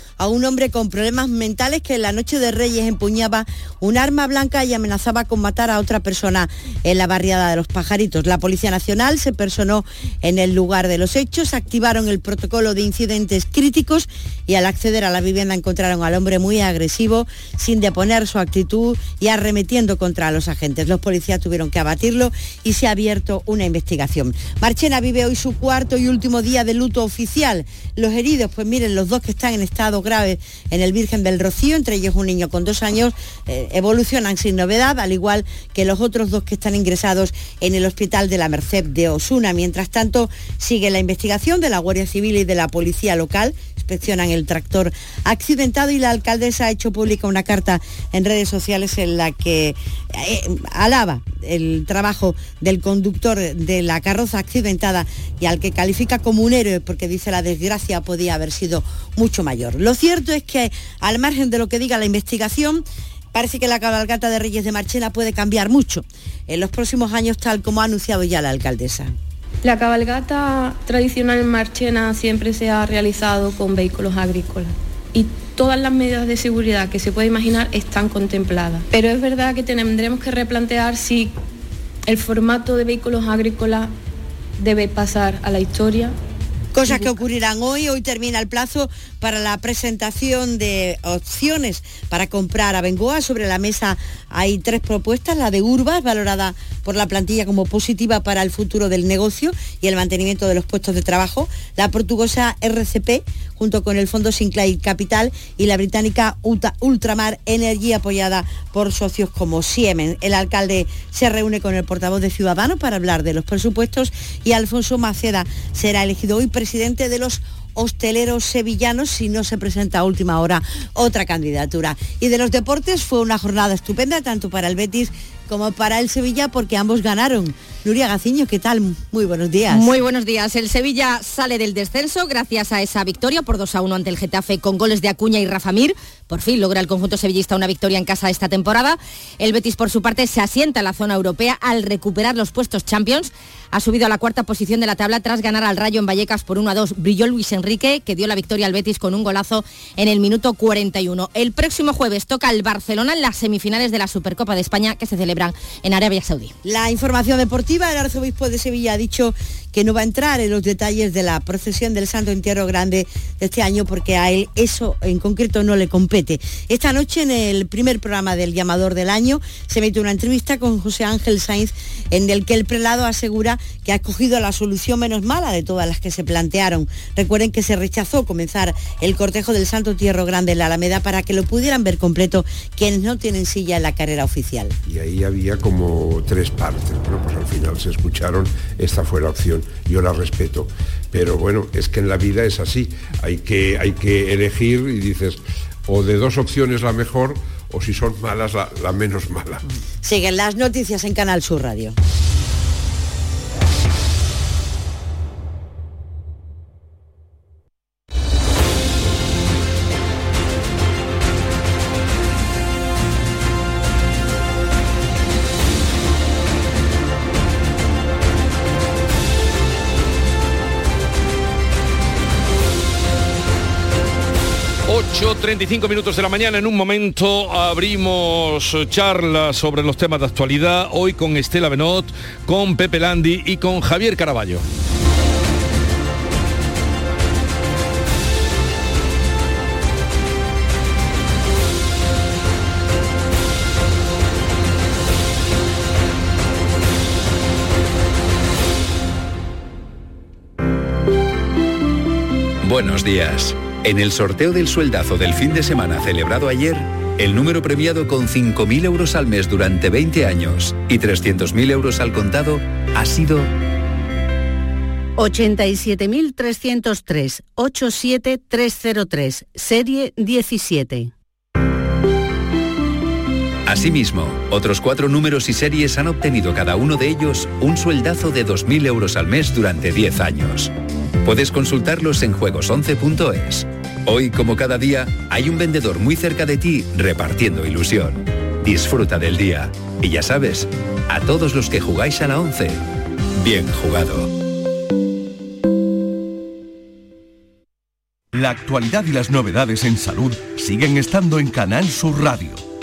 a un hombre con problemas mentales que en la noche de Reyes empuñaba un arma blanca y amenazaba con matar a otra persona en la barriada de los pajaritos. La Policía Nacional se personó en el lugar de los hechos, activaron el protocolo de incidentes críticos y al acceder a la vivienda encontraron al hombre muy agresivo, sin deponer su actitud y arremetiendo contra los agentes. Los policías tuvieron que abatirlo y se ha abierto una investigación. Marchena vive hoy su cuarto y último día de luto oficial. Los heridos, pues miren, los dos que están en estado grave en el Virgen del Rocío, entre ellos un niño con dos años, eh, evolucionan sin novedad, al igual que los otros dos que están ingresados en el Hospital de la Merced de Osuna. Mientras tanto, sigue la investigación de la Guardia Civil y de la Policía Local inspeccionan el tractor accidentado y la alcaldesa ha hecho pública una carta en redes sociales en la que eh, alaba el trabajo del conductor de la carroza accidentada y al que califica como un héroe porque dice la desgracia podía haber sido mucho mayor. Lo cierto es que al margen de lo que diga la investigación, parece que la cabalgata de Reyes de Marchena puede cambiar mucho en los próximos años tal como ha anunciado ya la alcaldesa. La cabalgata tradicional en Marchena siempre se ha realizado con vehículos agrícolas y todas las medidas de seguridad que se puede imaginar están contempladas. Pero es verdad que tendremos que replantear si el formato de vehículos agrícolas debe pasar a la historia Cosas que ocurrirán hoy. Hoy termina el plazo para la presentación de opciones para comprar a Bengoa. Sobre la mesa hay tres propuestas. La de Urbas, valorada por la plantilla como positiva para el futuro del negocio y el mantenimiento de los puestos de trabajo. La portuguesa RCP, junto con el Fondo Sinclair Capital y la británica Ultramar Energy, apoyada por socios como Siemens. El alcalde se reúne con el portavoz de Ciudadanos para hablar de los presupuestos y Alfonso Maceda será elegido hoy presidente de los hosteleros sevillanos si no se presenta a última hora otra candidatura. Y de los deportes fue una jornada estupenda tanto para el Betis como para el Sevilla porque ambos ganaron. Nuria Gaciño, ¿qué tal? Muy buenos días. Muy buenos días. El Sevilla sale del descenso gracias a esa victoria por 2 a 1 ante el Getafe con goles de Acuña y Rafa Mir. Por fin logra el conjunto sevillista una victoria en casa esta temporada. El Betis, por su parte, se asienta en la zona europea al recuperar los puestos Champions. Ha subido a la cuarta posición de la tabla tras ganar al Rayo en Vallecas por 1 a 2. Brilló Luis Enrique, que dio la victoria al Betis con un golazo en el minuto 41. El próximo jueves toca el Barcelona en las semifinales de la Supercopa de España que se celebran en Arabia Saudí. La información deportiva, el arzobispo de Sevilla ha dicho que no va a entrar en los detalles de la procesión del Santo Entierro Grande de este año porque a él eso en concreto no le compete. Esta noche en el primer programa del llamador del año se mete una entrevista con José Ángel Sainz en el que el prelado asegura que ha escogido la solución menos mala de todas las que se plantearon. Recuerden que se rechazó comenzar el cortejo del Santo Entierro Grande en la Alameda para que lo pudieran ver completo quienes no tienen silla en la carrera oficial. Y ahí había como tres partes. Bueno, pues al final se escucharon, esta fue la opción, yo la respeto. Pero bueno, es que en la vida es así, hay que, hay que elegir y dices, o de dos opciones la mejor, o si son malas, la, la menos mala. Siguen las noticias en Canal Sur Radio. 35 minutos de la mañana. En un momento abrimos charlas sobre los temas de actualidad. Hoy con Estela Benot, con Pepe Landi y con Javier Caraballo. Buenos días. En el sorteo del sueldazo del fin de semana celebrado ayer, el número premiado con 5.000 euros al mes durante 20 años y 300.000 euros al contado ha sido 87.303, 87303, serie 17. Asimismo, otros cuatro números y series han obtenido cada uno de ellos un sueldazo de 2.000 euros al mes durante 10 años. Puedes consultarlos en juegos11.es. Hoy, como cada día, hay un vendedor muy cerca de ti repartiendo ilusión. Disfruta del día. Y ya sabes, a todos los que jugáis a la 11, bien jugado. La actualidad y las novedades en salud siguen estando en Canal Sur Radio,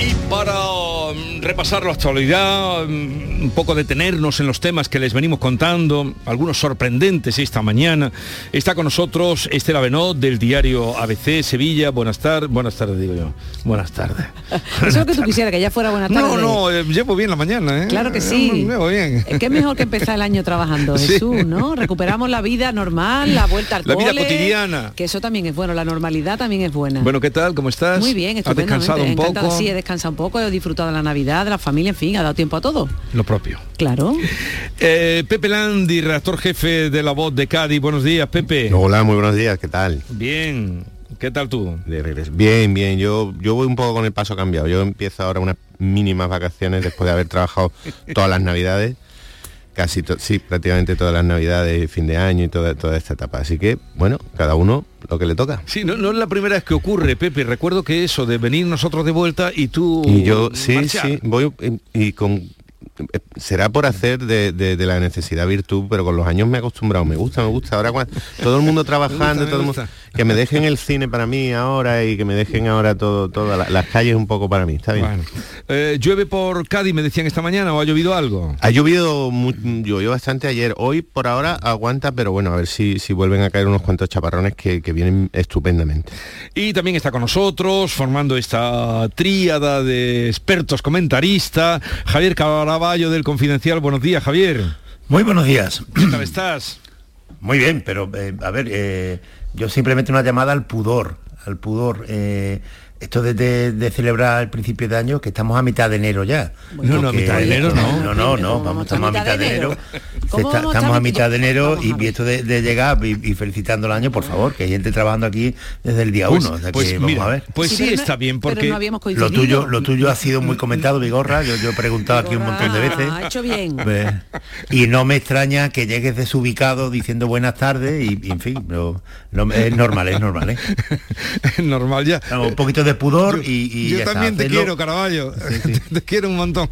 Y para um, repasar la actualidad, um, un poco detenernos en los temas que les venimos contando, algunos sorprendentes esta mañana, está con nosotros Estela Benot del diario ABC Sevilla. Buenas tardes, buenas tardes digo yo. Buenas tardes. Eso es lo que tú quisieras, que ya fuera buena tarde. No, no, eh, llevo bien la mañana, ¿eh? Claro que sí. Llevo bien. Es mejor que empezar el año trabajando, Sí. Jesús, ¿no? Recuperamos la vida normal, la vuelta al La vida cotidiana. Que eso también es bueno, la normalidad también es buena. Bueno, ¿qué tal? ¿Cómo estás? Muy bien, ¿Has descansado un poco? Sí, he descansado un poco, he disfrutado de la Navidad, de la familia, en fin, ha dado tiempo a todo. Lo propio. Claro. Eh, Pepe Landi, redactor jefe de La Voz de Cádiz. Buenos días, Pepe. Hola, muy buenos días, ¿qué tal? Bien. ¿Qué tal tú? De regreso. Bien, bien, yo, yo voy un poco con el paso cambiado. Yo empiezo ahora unas mínimas vacaciones después de haber trabajado todas las navidades, casi, sí, prácticamente todas las navidades, fin de año y toda, toda esta etapa. Así que, bueno, cada uno lo que le toca. Sí, no, no es la primera vez que ocurre, Pepe. Recuerdo que eso de venir nosotros de vuelta y tú Y yo, sí, marchar. sí, voy y, y con... eh, Será por hacer de, de- de la necesidad virtud, pero con los años me he acostumbrado. Me gusta, me gusta. Ahora cuando todo el mundo trabajando, me todo el mundo, que me dejen el cine para mí ahora y que me dejen ahora todo, todas la- las calles un poco para mí. Está bien. Bueno. Eh, ¿Llueve por Cádiz, me decían esta mañana, o ha llovido algo? Ha llovido, llovió bastante ayer. Hoy por ahora aguanta, pero bueno, a ver si, si vuelven a caer unos cuantos chaparrones que, que vienen estupendamente. Y también está con nosotros, formando esta tríada de expertos comentaristas, Javier Caraballo del Confidencial. Buenos días, Javier. Muy buenos días. ¿Qué tal estás? Muy bien, pero eh, a ver, eh, yo simplemente una llamada al pudor, al pudor. Eh, esto de, de- de celebrar el principio de año, que estamos a mitad de enero ya. No, no, a mitad de enero no. No, no, no, vamos, estamos a mitad de enero. Se ¿Cómo está- vamos a estamos a mitad de enero Vamos y, esto de, de llegar y, y felicitando el año, por favor, que hay gente trabajando aquí desde el día Pues- uno. o sea que pues vamos a ver. pues Sí, sí pero no- está bien, porque- no lo tuyo, lo tuyo ha sido muy comentado, Vigorra. Yo, yo he preguntado aquí un montón de veces. Ha hecho bien. Y no me extraña que llegues desubicado diciendo buenas tardes y, y en fin, no, es normal, es normal, ¿eh? Es normal ya. un poquito de pudor y, y Yo ya está, también te quiero, Caraballo. te quiero un montón.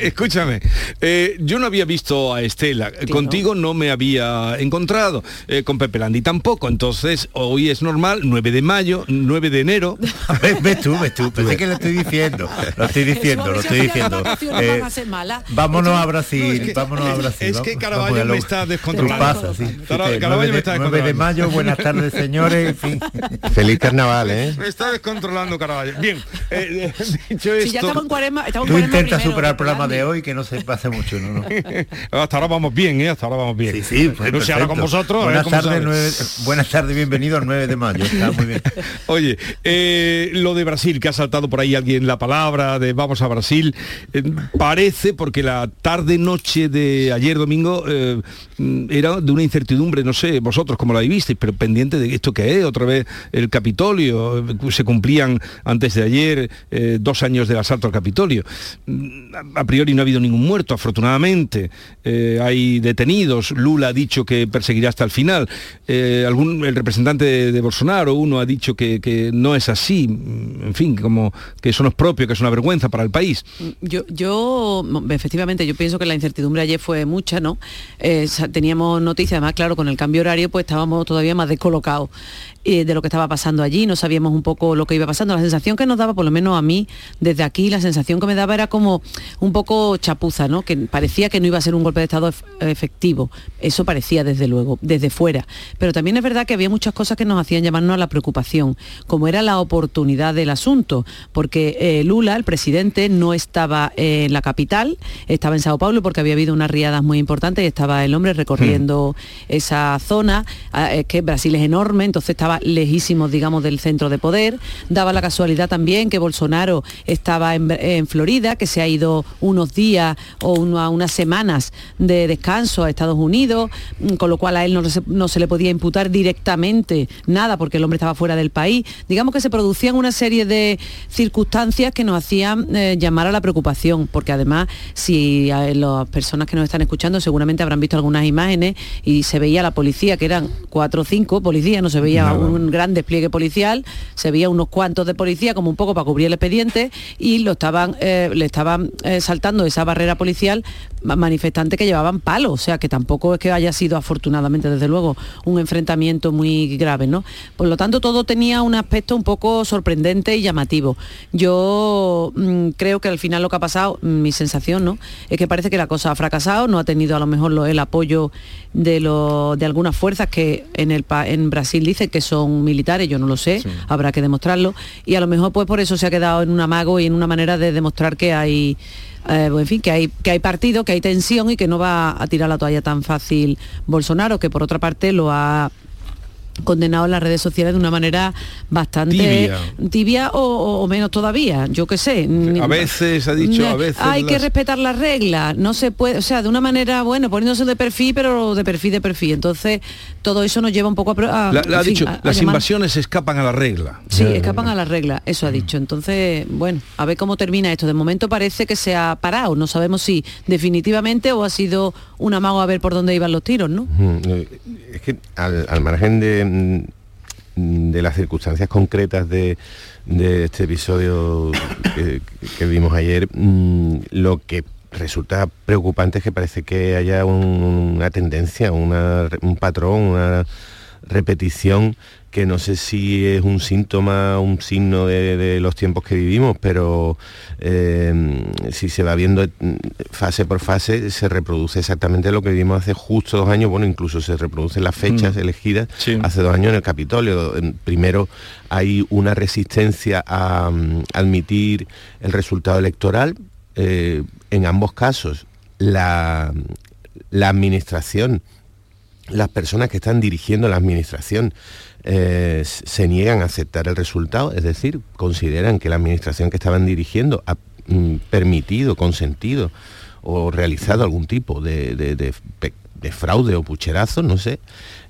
Escúchame, eh, yo no había visto a Estela. Contigo no me había encontrado. eh, con Pepe Landi tampoco. Entonces, hoy es normal, 9 de mayo, 9 de enero. ves, ves tú, ves tú. Pensé que lo estoy diciendo. Lo estoy diciendo, lo estoy diciendo. Eh, vámonos a Brasil, vámonos a Brasil. es que Caraballo me está descontrolando. pasas, sí. Cara- Fíjate, Caraballo 9 me de, está 9 de descontrolando. mayo, buenas tardes, señores. En fin. Feliz carnaval, ¿eh? Me está descontrolando, Caraballo. Bien, eh, dicho esto... Si ya estamos en cuarema, estamos en Tú intentas primero, superar el programa de hoy, que no se pase mucho, ¿no? no. Hasta ahora vamos bien, ¿eh? Hasta ahora vamos bien. Sí, sí, pues, no ahora con vosotros. Buenas ¿eh? ¿Cómo tardes, buenas tardes, bienvenido al 9 de mayo. Está muy bien. Oye, eh, lo de Brasil, que ha saltado por ahí alguien la palabra de vamos a Brasil, eh, parece, porque la tarde-noche de ayer domingo eh, era de una incertidumbre, no sé, vosotros cómo la visteis, pero pendiente de esto que es, otra vez el Capitolio, se cumplían antes de ayer dos años del asalto al Capitolio. Mm, A priori no ha habido ningún muerto, afortunadamente. Eh, detenidos, Lula ha dicho que perseguirá hasta el final. Eh, algún, el representante de, Bolsonaro, uno ha dicho que, que no es así, en fin, como que eso no es propio, que es una vergüenza para el país. Yo, yo, mm, efectivamente, yo pienso que la incertidumbre ayer fue mucha, ¿no? Eh, teníamos noticias, además, claro, con el cambio horario, pues estábamos todavía más descolocados eh, de lo que estaba pasando allí, no sabíamos un poco lo que iba pasando. La sensación que nos daba, por lo menos a mí, desde aquí, la sensación que me daba era como un poco chapuza, ¿no? Que parecía que no iba a ser un golpe de Estado ef- efectivo. Eso parecía, desde luego, desde fuera. Pero también es verdad que había muchas cosas que nos hacían llamarnos a la preocupación, como era la oportunidad del asunto, porque eh, Lula, el presidente, no estaba en la capital, estaba en Sao Paulo porque había habido unas riadas muy importantes y estaba el hombre recorriendo esa zona, ah, es que Brasil es enorme, entonces estaba lejísimo, digamos, del centro de poder. Daba la casualidad también que Bolsonaro estaba en, en Florida, que se ha ido unos días o una- unas semanas de descanso a Estados Unidos, mm, con lo cual a él no se, no se le podía imputar directamente nada porque el hombre estaba fuera del país. Digamos que se producían una serie de circunstancias que nos hacían eh, llamar a la preocupación, porque además si a las personas que nos están escuchando seguramente habrán visto algunas imágenes y se veía la policía, que eran cuatro o cinco policías, no se veía. Un gran despliegue policial, se veía unos cuantos de policía como un poco para cubrir el expediente y lo estaban, eh, le estaban eh, saltando esa barrera policial ma- manifestantes que llevaban palos, o sea que tampoco es que haya sido afortunadamente desde luego un enfrentamiento muy grave, ¿no? Por lo tanto todo tenía un aspecto un poco sorprendente y llamativo. Yo mm, creo que al final lo que ha pasado, mm, mi sensación, ¿no? Es que parece que la cosa ha fracasado, no ha tenido a lo mejor el apoyo de, lo- de algunas fuerzas que en, el, en Brasil dicen que son militares, yo no lo sé, habrá que demostrarlo, y a lo mejor pues por eso se ha quedado en un amago y en una manera de demostrar que hay eh, en fin, que hay, que hay partido, que hay tensión y que no va a tirar la toalla tan fácil Bolsonaro, que por otra parte lo ha condenado en las redes sociales de una manera bastante Tibia. tibia o, menos todavía, yo qué sé. A veces ha dicho, a Ne- veces Hay que respetar las reglas, no se puede, o sea, de una manera, bueno, poniéndose de perfil, pero de perfil de perfil. Entonces, todo eso nos lleva un poco a... La- la ha en fin, dicho, a- a las invasiones escapan a la regla. Sí, escapan a la regla, eso ha dicho. Entonces, bueno, a ver cómo termina esto. De momento parece que se ha parado. No sabemos si definitivamente o ha sido un amago a ver por dónde iban los tiros, ¿no? Es que al, margen de, mm, de las circunstancias concretas de, este episodio que, vimos ayer, mm, lo que resulta preocupante es que parece que haya un- una tendencia, un patrón, una repetición que no sé si es un síntoma, un signo de, de los tiempos que vivimos, pero eh, si se va viendo mm, fase por fase, se reproduce exactamente lo que vivimos hace justo dos años, bueno, incluso se reproducen las fechas Mm. elegidas hace dos años en el Capitolio. En- Primero hay una resistencia a mm, admitir el resultado electoral, eh, en ambos casos la, la administración las personas que están dirigiendo la administración eh, se niegan a aceptar el resultado, es decir, consideran que la administración que estaban dirigiendo ha mm, permitido, consentido o realizado algún tipo de, fraude o pucherazo, no sé.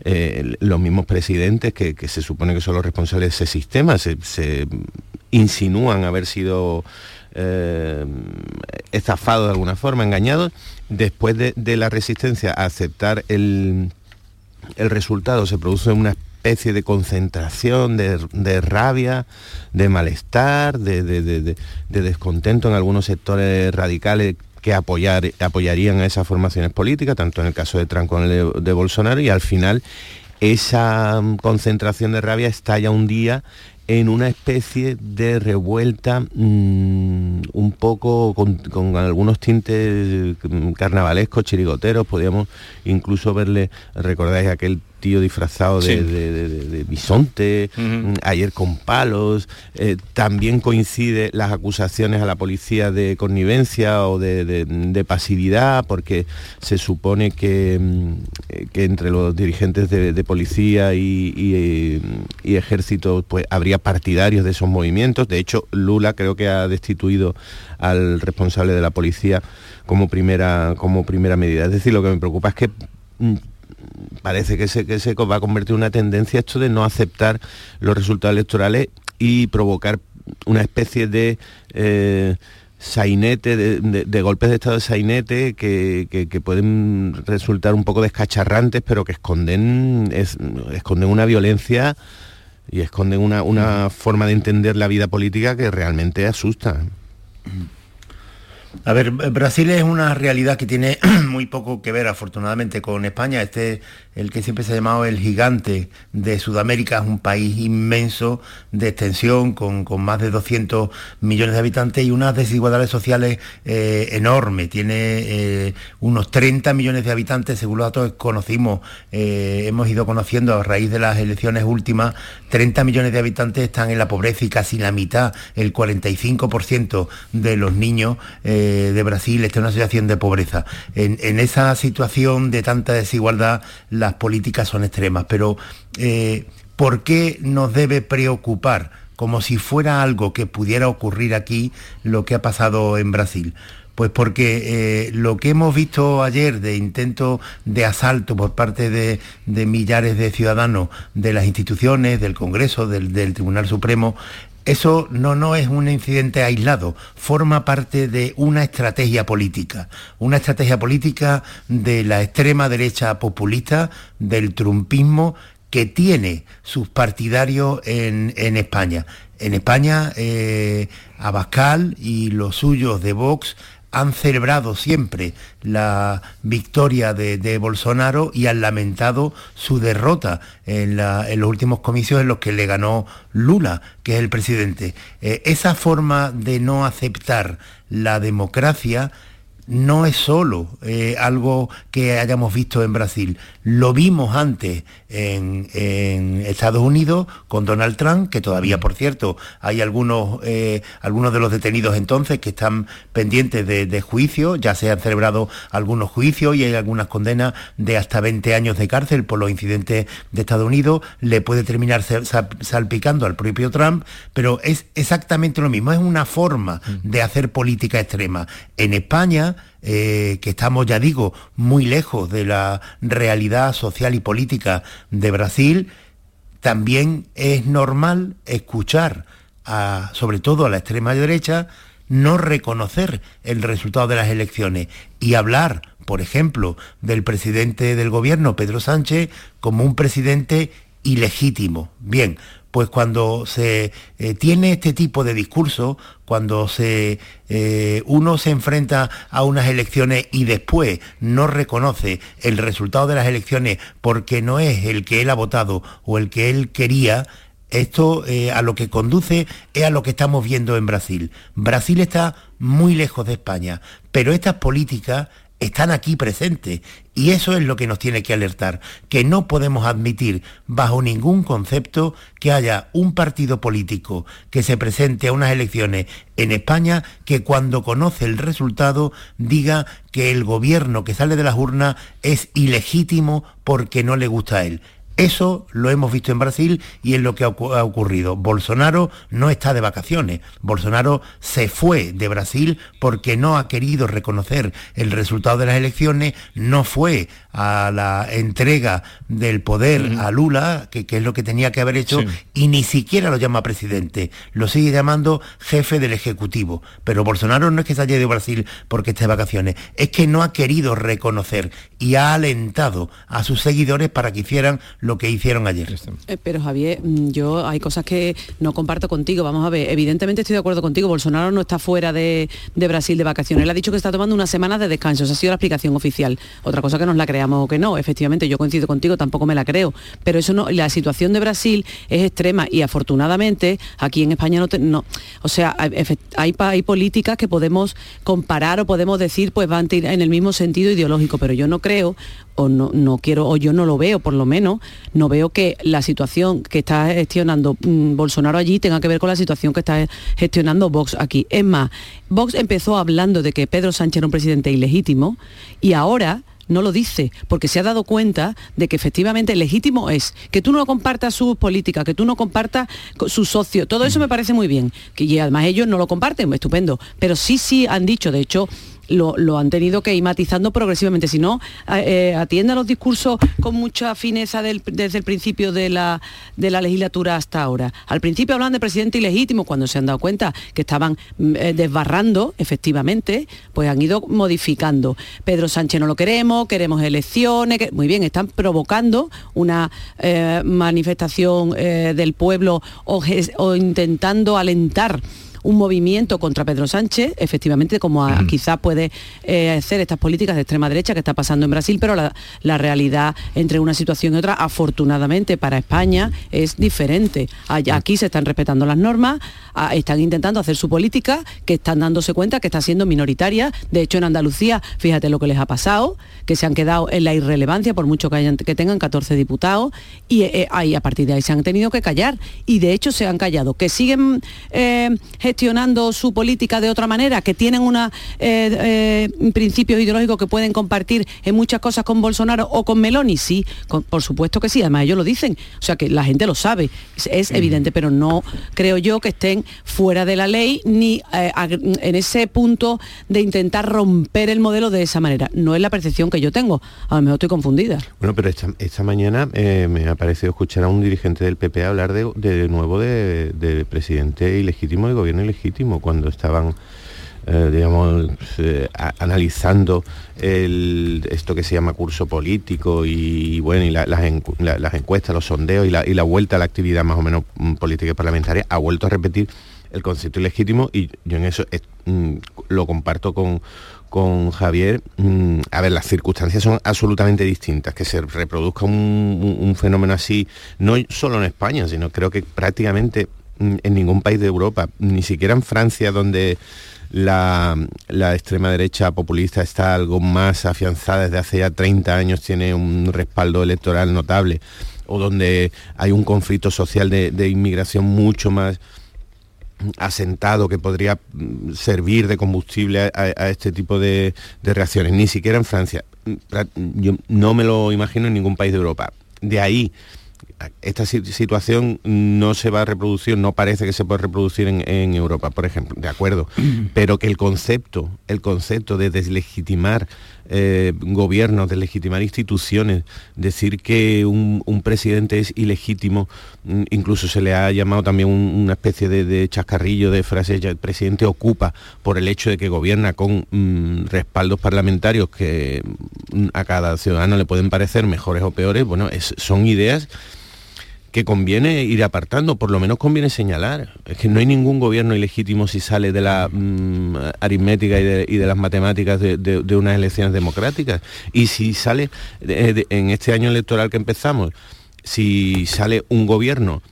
Eh, los mismos presidentes que, se supone que son los responsables de ese sistema se, insinúan haber sido eh, estafados de alguna forma, engañados, después de, la resistencia a aceptar el, el resultado se produce una especie de concentración, de, rabia, de malestar, de, descontento en algunos sectores radicales que apoyar, apoyarían a esas formaciones políticas, tanto en el caso de Trump como en el de, Bolsonaro, y al final esa mm, concentración de rabia estalla un día en una especie de revuelta mm, un poco con, con, algunos tintes mm, carnavalescos, chirigoteros, podríamos incluso verle, recordáis aquel tío disfrazado de, bisonte, mm, ayer con palos, eh, también coincide las acusaciones a la policía de connivencia o de, pasividad, porque se supone que, mm, que entre los dirigentes de, policía y, ejército pues habría partidarios de esos movimientos. De hecho, Lula creo que ha destituido al responsable de la policía como primera, como primera medida. Es decir, lo que me preocupa es que mm, parece que se, que se va a convertir en una tendencia esto de no aceptar los resultados electorales y provocar una especie de eh, sainete, de, golpes de estado de sainete que, pueden resultar un poco descacharrantes, pero que esconden, esconden una violencia y esconden una, una forma de entender la vida política que realmente asusta. A ver, Brasil es una realidad que tiene muy poco que ver, afortunadamente, con España. Este el que siempre se ha llamado el gigante de Sudamérica, es un país inmenso de extensión, con, más de 200 millones de habitantes y unas desigualdades sociales eh, enormes. Tiene eh, unos 30 millones de habitantes, según los datos que conocimos, eh, hemos ido conociendo a raíz de las elecciones últimas, 30 millones de habitantes están en la pobreza y casi la mitad, el 45% de los niños de Brasil está en una situación de pobreza. En, esa situación de tanta desigualdad, la las políticas son extremas, pero eh, ¿por qué nos debe preocupar como si fuera algo que pudiera ocurrir aquí lo que ha pasado en Brasil? Pues porque eh, lo que hemos visto ayer de intento de asalto por parte de, millares de ciudadanos de las instituciones, del Congreso, del Tribunal Supremo, eso no, no es un incidente aislado, forma parte de una estrategia política, una estrategia política de la extrema derecha populista, del trumpismo, que tiene sus partidarios en, España. En España, eh, Abascal y los suyos de Vox han celebrado siempre la victoria de, Bolsonaro y han lamentado su derrota en, los últimos comicios en los que le ganó Lula, que es el presidente. Eh, esa forma de no aceptar la democracia no es solo eh, algo que hayamos visto en Brasil. Lo vimos antes en, Estados Unidos con Donald Trump, que todavía, por cierto, hay algunos, eh, algunos de los detenidos entonces que están pendientes de, juicio, ya se han celebrado algunos juicios y hay algunas condenas de hasta 20 años de cárcel por los incidentes de Estados Unidos. Le puede terminar salpicando al propio Trump, pero es exactamente lo mismo, es una forma mm. de hacer política extrema. En España, eh, que estamos, ya digo, muy lejos de la realidad social y política de Brasil, también es normal escuchar, a, sobre todo a la extrema derecha, no reconocer el resultado de las elecciones y hablar, por ejemplo, del presidente del gobierno, Pedro Sánchez, como un presidente ilegítimo. Bien, pues cuando se eh, tiene este tipo de discurso, cuando se, eh, uno se enfrenta a unas elecciones y después no reconoce el resultado de las elecciones porque no es el que él ha votado o el que él quería, esto eh, a lo que conduce es a lo que estamos viendo en Brasil. Brasil está muy lejos de España, pero estas políticas están aquí presentes y eso es lo que nos tiene que alertar, que no podemos admitir bajo ningún concepto que haya un partido político que se presente a unas elecciones en España que cuando conoce el resultado diga que el gobierno que sale de las urnas es ilegítimo porque no le gusta a él. Eso lo hemos visto en Brasil y es lo que ha ocurrido. Bolsonaro no está de vacaciones. Bolsonaro se fue de Brasil porque no ha querido reconocer el resultado de las elecciones, no fue a la entrega del poder a Lula, que, es lo que tenía que haber hecho, y ni siquiera lo llama presidente, lo sigue llamando jefe del Ejecutivo. Pero Bolsonaro no es que se haya de Brasil porque esté de vacaciones, es que no ha querido reconocer y ha alentado a sus seguidores para que hicieran lo que hicieron ayer. Eh, pero Javier, mm, yo hay cosas que no comparto contigo. Vamos a ver, evidentemente estoy de acuerdo contigo. Bolsonaro no está fuera de, Brasil de vacaciones. Él ha dicho que está tomando una semana de descanso. Esa ha sido la explicación oficial. Otra cosa que nos la creamos o que no. Efectivamente, yo coincido contigo, tampoco me la creo. Pero eso no, la situación de Brasil es extrema y afortunadamente aquí en España no, no o sea, hay, hay, políticas que podemos comparar o podemos decir pues van en el mismo sentido ideológico, pero yo no creo o no, no, quiero, o yo no lo veo por lo menos, no veo que la situación que está gestionando mm, Bolsonaro allí tenga que ver con la situación que está gestionando Vox aquí. Es más, Vox empezó hablando de que Pedro Sánchez era un presidente ilegítimo y ahora no lo dice, porque se ha dado cuenta de que efectivamente legítimo es que tú no compartas su política, que tú no compartas su socio. Todo eso me parece muy bien. Que, y además ellos no lo comparten, estupendo. Pero sí, sí han dicho, de hecho, lo, han tenido que ir matizando progresivamente. Si no, eh, atiende a los discursos con mucha fineza desde el principio de la, de la legislatura hasta ahora. Al principio hablan de presidente ilegítimo, cuando se han dado cuenta que estaban mm, eh, desbarrando, efectivamente, pues han ido modificando. Pedro Sánchez no lo queremos, queremos elecciones, muy bien, están provocando una eh, manifestación del pueblo o intentando alentar un movimiento contra Pedro Sánchez, efectivamente, como quizás puede eh, hacer estas políticas de extrema derecha que está pasando en Brasil, pero la, realidad entre una situación y otra, afortunadamente para España, es diferente. Allá, aquí se están respetando las normas, están intentando hacer su política, que están dándose cuenta que está siendo minoritaria. De hecho, en Andalucía, fíjate lo que les ha pasado, que se han quedado en la irrelevancia, por mucho que, hayan, que tengan 14 diputados, y eh, ahí a partir de ahí se han tenido que callar. Y de hecho se han callado. Que siguen eh, gestionando su política de otra manera, que tienen una, eh, eh, principios ideológicos que pueden compartir en muchas cosas con Bolsonaro o con Meloni, sí, por supuesto que sí, además ellos lo dicen, o sea que la gente lo sabe, es, evidente, pero no creo yo que estén fuera de la ley ni eh, en ese punto de intentar romper el modelo de esa manera. No es la percepción que yo tengo, a lo mejor estoy confundida. Bueno, pero esta, mañana me ha parecido escuchar a un dirigente del PP hablar de, nuevo de, de presidente ilegítimo de gobierno ilegítimo cuando estaban eh, digamos, eh, analizando esto que se llama curso político y, bueno, y las, encuestas, los sondeos y la, vuelta a la actividad más o menos mm, política y parlamentaria, ha vuelto a repetir el concepto ilegítimo y yo en eso mm, lo comparto con, con Javier. Mm, a ver, las circunstancias son absolutamente distintas, que se reproduzca un fenómeno así, no solo en España, sino creo que prácticamente en ningún país de Europa, ni siquiera en Francia, donde la, extrema derecha populista está algo más afianzada desde hace ya 30 años, tiene un respaldo electoral notable, o donde hay un conflicto social de, inmigración mucho más asentado que podría mm, servir de combustible a, este tipo de, de, reacciones, ni siquiera en Francia. Yo no me lo imagino en ningún país de Europa. De ahí esta situación no se va a reproducir, no parece que se pueda reproducir en, Europa, por ejemplo, de acuerdo, pero que el concepto, el concepto de deslegitimar eh, gobiernos, deslegitimar instituciones, decir que un, presidente es ilegítimo, mm, incluso se le ha llamado también una especie de, chascarrillo de frase, el presidente ocupa por el hecho de que gobierna con mm, respaldos parlamentarios que mm, a cada ciudadano le pueden parecer mejores o peores, bueno, son ideas que conviene ir apartando, por lo menos conviene señalar. Es que no hay ningún gobierno ilegítimo si sale de la mm, aritmética y de, las matemáticas de, unas elecciones democráticas. Y si sale en este año electoral que empezamos, si sale un gobierno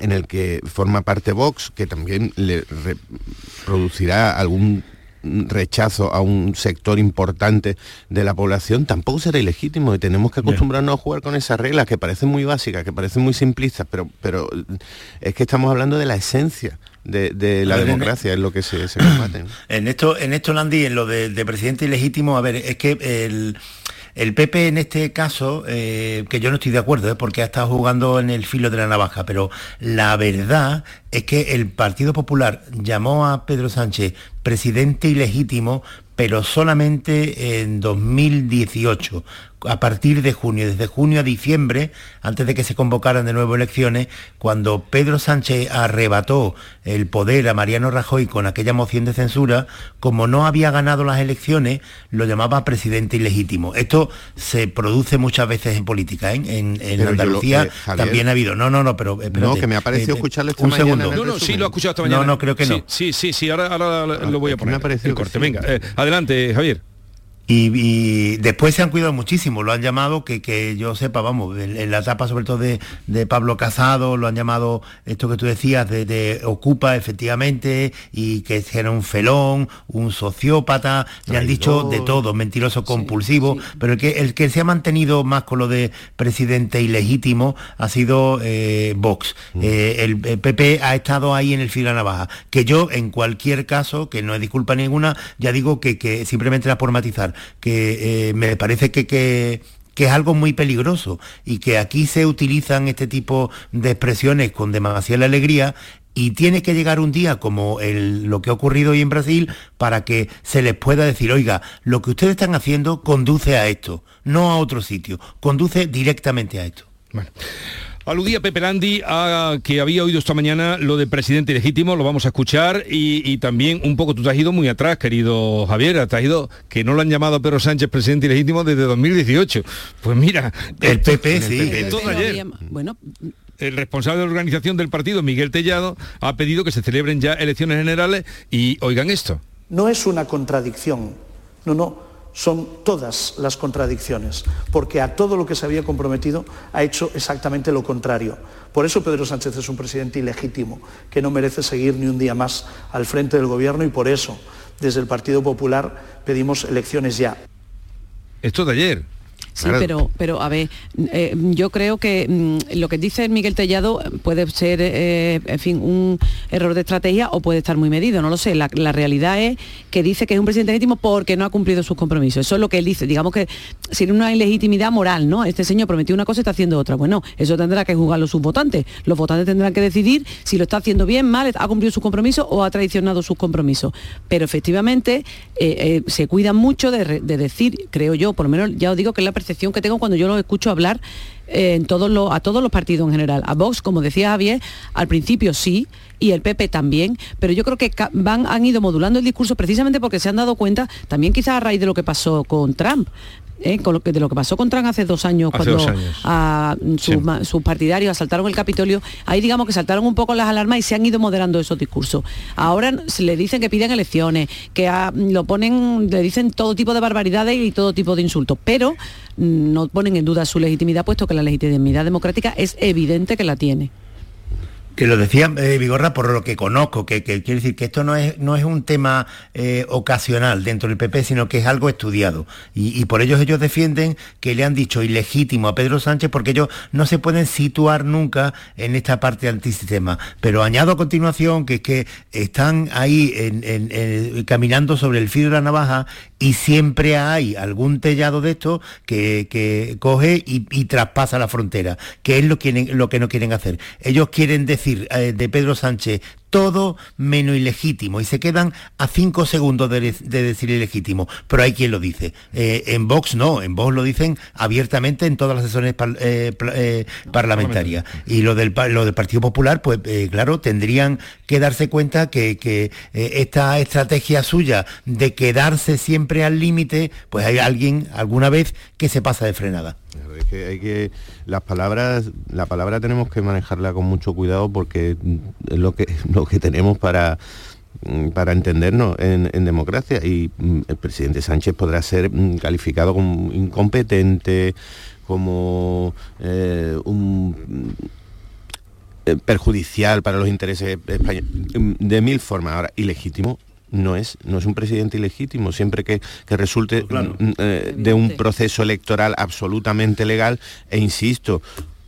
en el que forma parte Vox, que también le producirá algún rechazo a un sector importante de la población, tampoco será ilegítimo y tenemos que acostumbrarnos a jugar con esas reglas que parecen muy básicas, que parecen muy simplistas, pero, pero es que estamos hablando de la esencia de, la democracia, es lo que se, se combate. En esto, en esto, Landy, en lo de, de presidente ilegítimo, a ver, es que el el PP en este caso, eh, que yo no estoy de acuerdo, ¿eh? porque ha estado jugando en el filo de la navaja, pero la verdad es que el Partido Popular llamó a Pedro Sánchez presidente ilegítimo, pero solamente en 2018 a partir de junio, desde junio a diciembre, antes de que se convocaran de nuevo elecciones, cuando Pedro Sánchez arrebató el poder a Mariano Rajoy con aquella moción de censura, como no había ganado las elecciones, lo llamaba presidente ilegítimo. Esto se produce muchas veces en política, ¿eh? en, Andalucía eh, también ha habido. No, no, no, pero no, que me ha parecido eh, escucharle esta un mañana segundo. No, no, sí lo ha escuchado esta mañana. No, no creo que no. Sí, sí, sí, ahora, ahora lo voy a poner. Me ha parecido el corte. Venga, adelante, Javier. Y, después se han cuidado muchísimo, lo han llamado, que, que yo sepa, vamos, en, la etapa sobre todo de, de, Pablo Casado, lo han llamado esto que tú decías, de, Ocupa efectivamente, y que era un felón, un sociópata, le han dicho de todo, mentiroso compulsivo, pero el que, el que se ha mantenido más con lo de presidente ilegítimo ha sido eh, Vox. Mm. Eh, el, PP ha estado ahí en el fila navaja, que yo en cualquier caso, que no es disculpa ninguna, ya digo que, que simplemente era por matizar que eh, me parece que, que, es algo muy peligroso y que aquí se utilizan este tipo de expresiones con demasiada alegría y tiene que llegar un día como lo que ha ocurrido hoy en Brasil para que se les pueda decir, oiga, lo que ustedes están haciendo conduce a esto, no a otro sitio, conduce directamente a esto. Aludía Pepe Landi a que había oído esta mañana lo de presidente legítimo, lo vamos a escuchar y, también un poco tú te has ido muy atrás, querido Javier, te has ido que no lo han llamado a Pedro Sánchez presidente legítimo desde 2018. Pues mira, el PP sí. bueno, el responsable de la organización del partido, Miguel Tellado, ha pedido que se celebren ya elecciones generales y oigan esto. No es una contradicción, no, no son todas las contradicciones, porque a todo lo que se había comprometido ha hecho exactamente lo contrario. Por eso Pedro Sánchez es un presidente ilegítimo, que no merece seguir ni un día más al frente del Gobierno y por eso, desde el Partido Popular, pedimos elecciones ya. Esto de ayer. Sí, pero, pero a ver, eh, yo creo que mm, lo que dice Miguel Tellado puede ser, eh, en fin, un error de estrategia o puede estar muy medido, no lo sé. La, realidad es que dice que es un presidente legítimo porque no ha cumplido sus compromisos. Eso es lo que él dice. Digamos que sin una ilegitimidad moral, ¿no? Este señor prometió una cosa y está haciendo otra. Bueno, eso tendrá que juzgarlo sus votantes. Los votantes tendrán que decidir si lo está haciendo bien, mal, ha cumplido sus compromisos o ha traicionado sus compromisos. Pero efectivamente eh, se cuidan mucho de, de decir, creo yo, por lo menos ya os digo que la percepción que tengo cuando yo lo escucho hablar eh, en todos los, a todos los partidos en general. A Vox, como decía Javier, al principio sí, y el PP también, pero yo creo que van, han ido modulando el discurso precisamente porque se han dado cuenta, también quizás a raíz de lo que pasó con Trump, ¿eh? con lo que, de lo que pasó con Trump hace dos años, cuando A, sus, partidarios asaltaron el Capitolio, ahí digamos que saltaron un poco las alarmas y se han ido moderando esos discursos. Ahora se le dicen que piden elecciones, que lo ponen, le dicen todo tipo de barbaridades y todo tipo de insultos, pero no ponen en duda su legitimidad, puesto que la legitimidad democrática es evidente que la tiene que lo decía eh, Vigorra por lo que conozco, que, quiere decir que esto no es, no es un tema eh, ocasional dentro del PP, sino que es algo estudiado. Y, por ello ellos defienden que le han dicho ilegítimo a Pedro Sánchez porque ellos no se pueden situar nunca en esta parte antisistema. Pero añado a continuación que es que están ahí caminando sobre el filo de la navaja y siempre hay algún tellado de esto que, coge y, traspasa la frontera, que es lo, que no quieren hacer. Ellos quieren decir eh, de Pedro Sánchez, todo menos ilegítimo y se quedan a cinco segundos de, decir ilegítimo, pero hay quien lo dice. Eh, en Vox no, en Vox lo dicen abiertamente en todas las sesiones eh, eh, parlamentarias. Y lo del, lo del Partido Popular, pues claro, tendrían que darse cuenta que, esta estrategia suya de quedarse siempre al límite, pues hay alguien alguna vez que se pasa de frenada. Es que hay que las palabras, la palabra tenemos que manejarla con mucho cuidado porque es lo que lo que tenemos para mm, para entendernos en, democracia y mm, el presidente Sánchez podrá ser mm, calificado como incompetente, como eh, un eh, perjudicial para los intereses españoles, de mil formas. Ahora, ilegítimo no es, no es un presidente ilegítimo, siempre que, que resulte mm, eh, de un proceso electoral absolutamente legal, e insisto,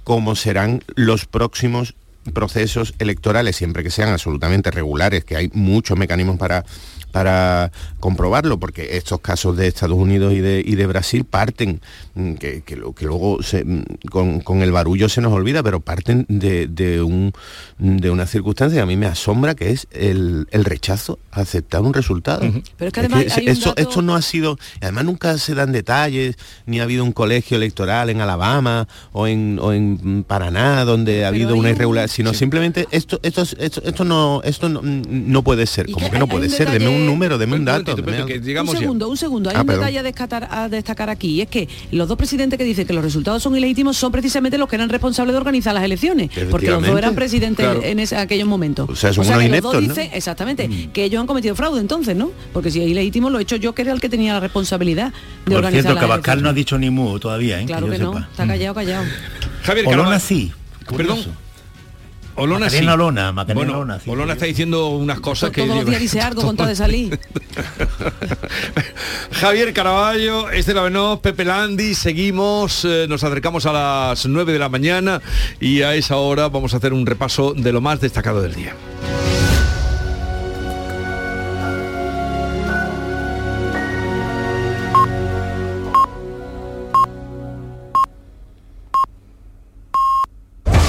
como serán los próximos procesos electorales, siempre que sean absolutamente regulares, que hay muchos mecanismos para para comprobarlo, porque estos casos de Estados Unidos y de, y de Brasil parten, mm, que, que, que luego se- mm, con, con el barullo se nos olvida, pero parten de, de un, de una circunstancia. Que a mí me asombra, que es el, el rechazo a aceptar un resultado. Pero es que además hay un esto, dato- esto no ha sido, además nunca se dan detalles, ni ha habido un colegio electoral en Alabama o en, o en Paraná donde ha habido una irregularidad, sino simplemente esto, esto, esto, esto no, esto no, no puede ser, como que, no puede ser, deme un número, deme un dato. deme algo. un segundo, un segundo. Hay Ah, un perdón. detalle a destacar, a destacar aquí, y es que los dos presidentes que dicen que los resultados son ilegítimos son precisamente los que eran responsables de organizar las elecciones, porque los dos eran presidentes claro. en ese- aquellos momentos. O sea, son unos que los dos ¿no? dicen, exactamente, que ellos han cometido fraude entonces, ¿no? Porque si es ilegítimo lo he hecho yo, que era el que tenía la responsabilidad de Por organizar cierto, las Cabascal elecciones. no ha dicho ni mu todavía, ¿eh? Claro que no, sepa. está callado, callado. Javier Olona sí. Perdón. Olona Macarena sí. Olona, Macarena Bueno, Olona, sí. Olona está diciendo unas cosas que... Todos los días dice algo con tal de salir. Javier Caraballo, Estela Benós, Pepe Landi, seguimos, eh, nos acercamos a las 9 de la mañana y a esa hora vamos a hacer un repaso de lo más destacado del día.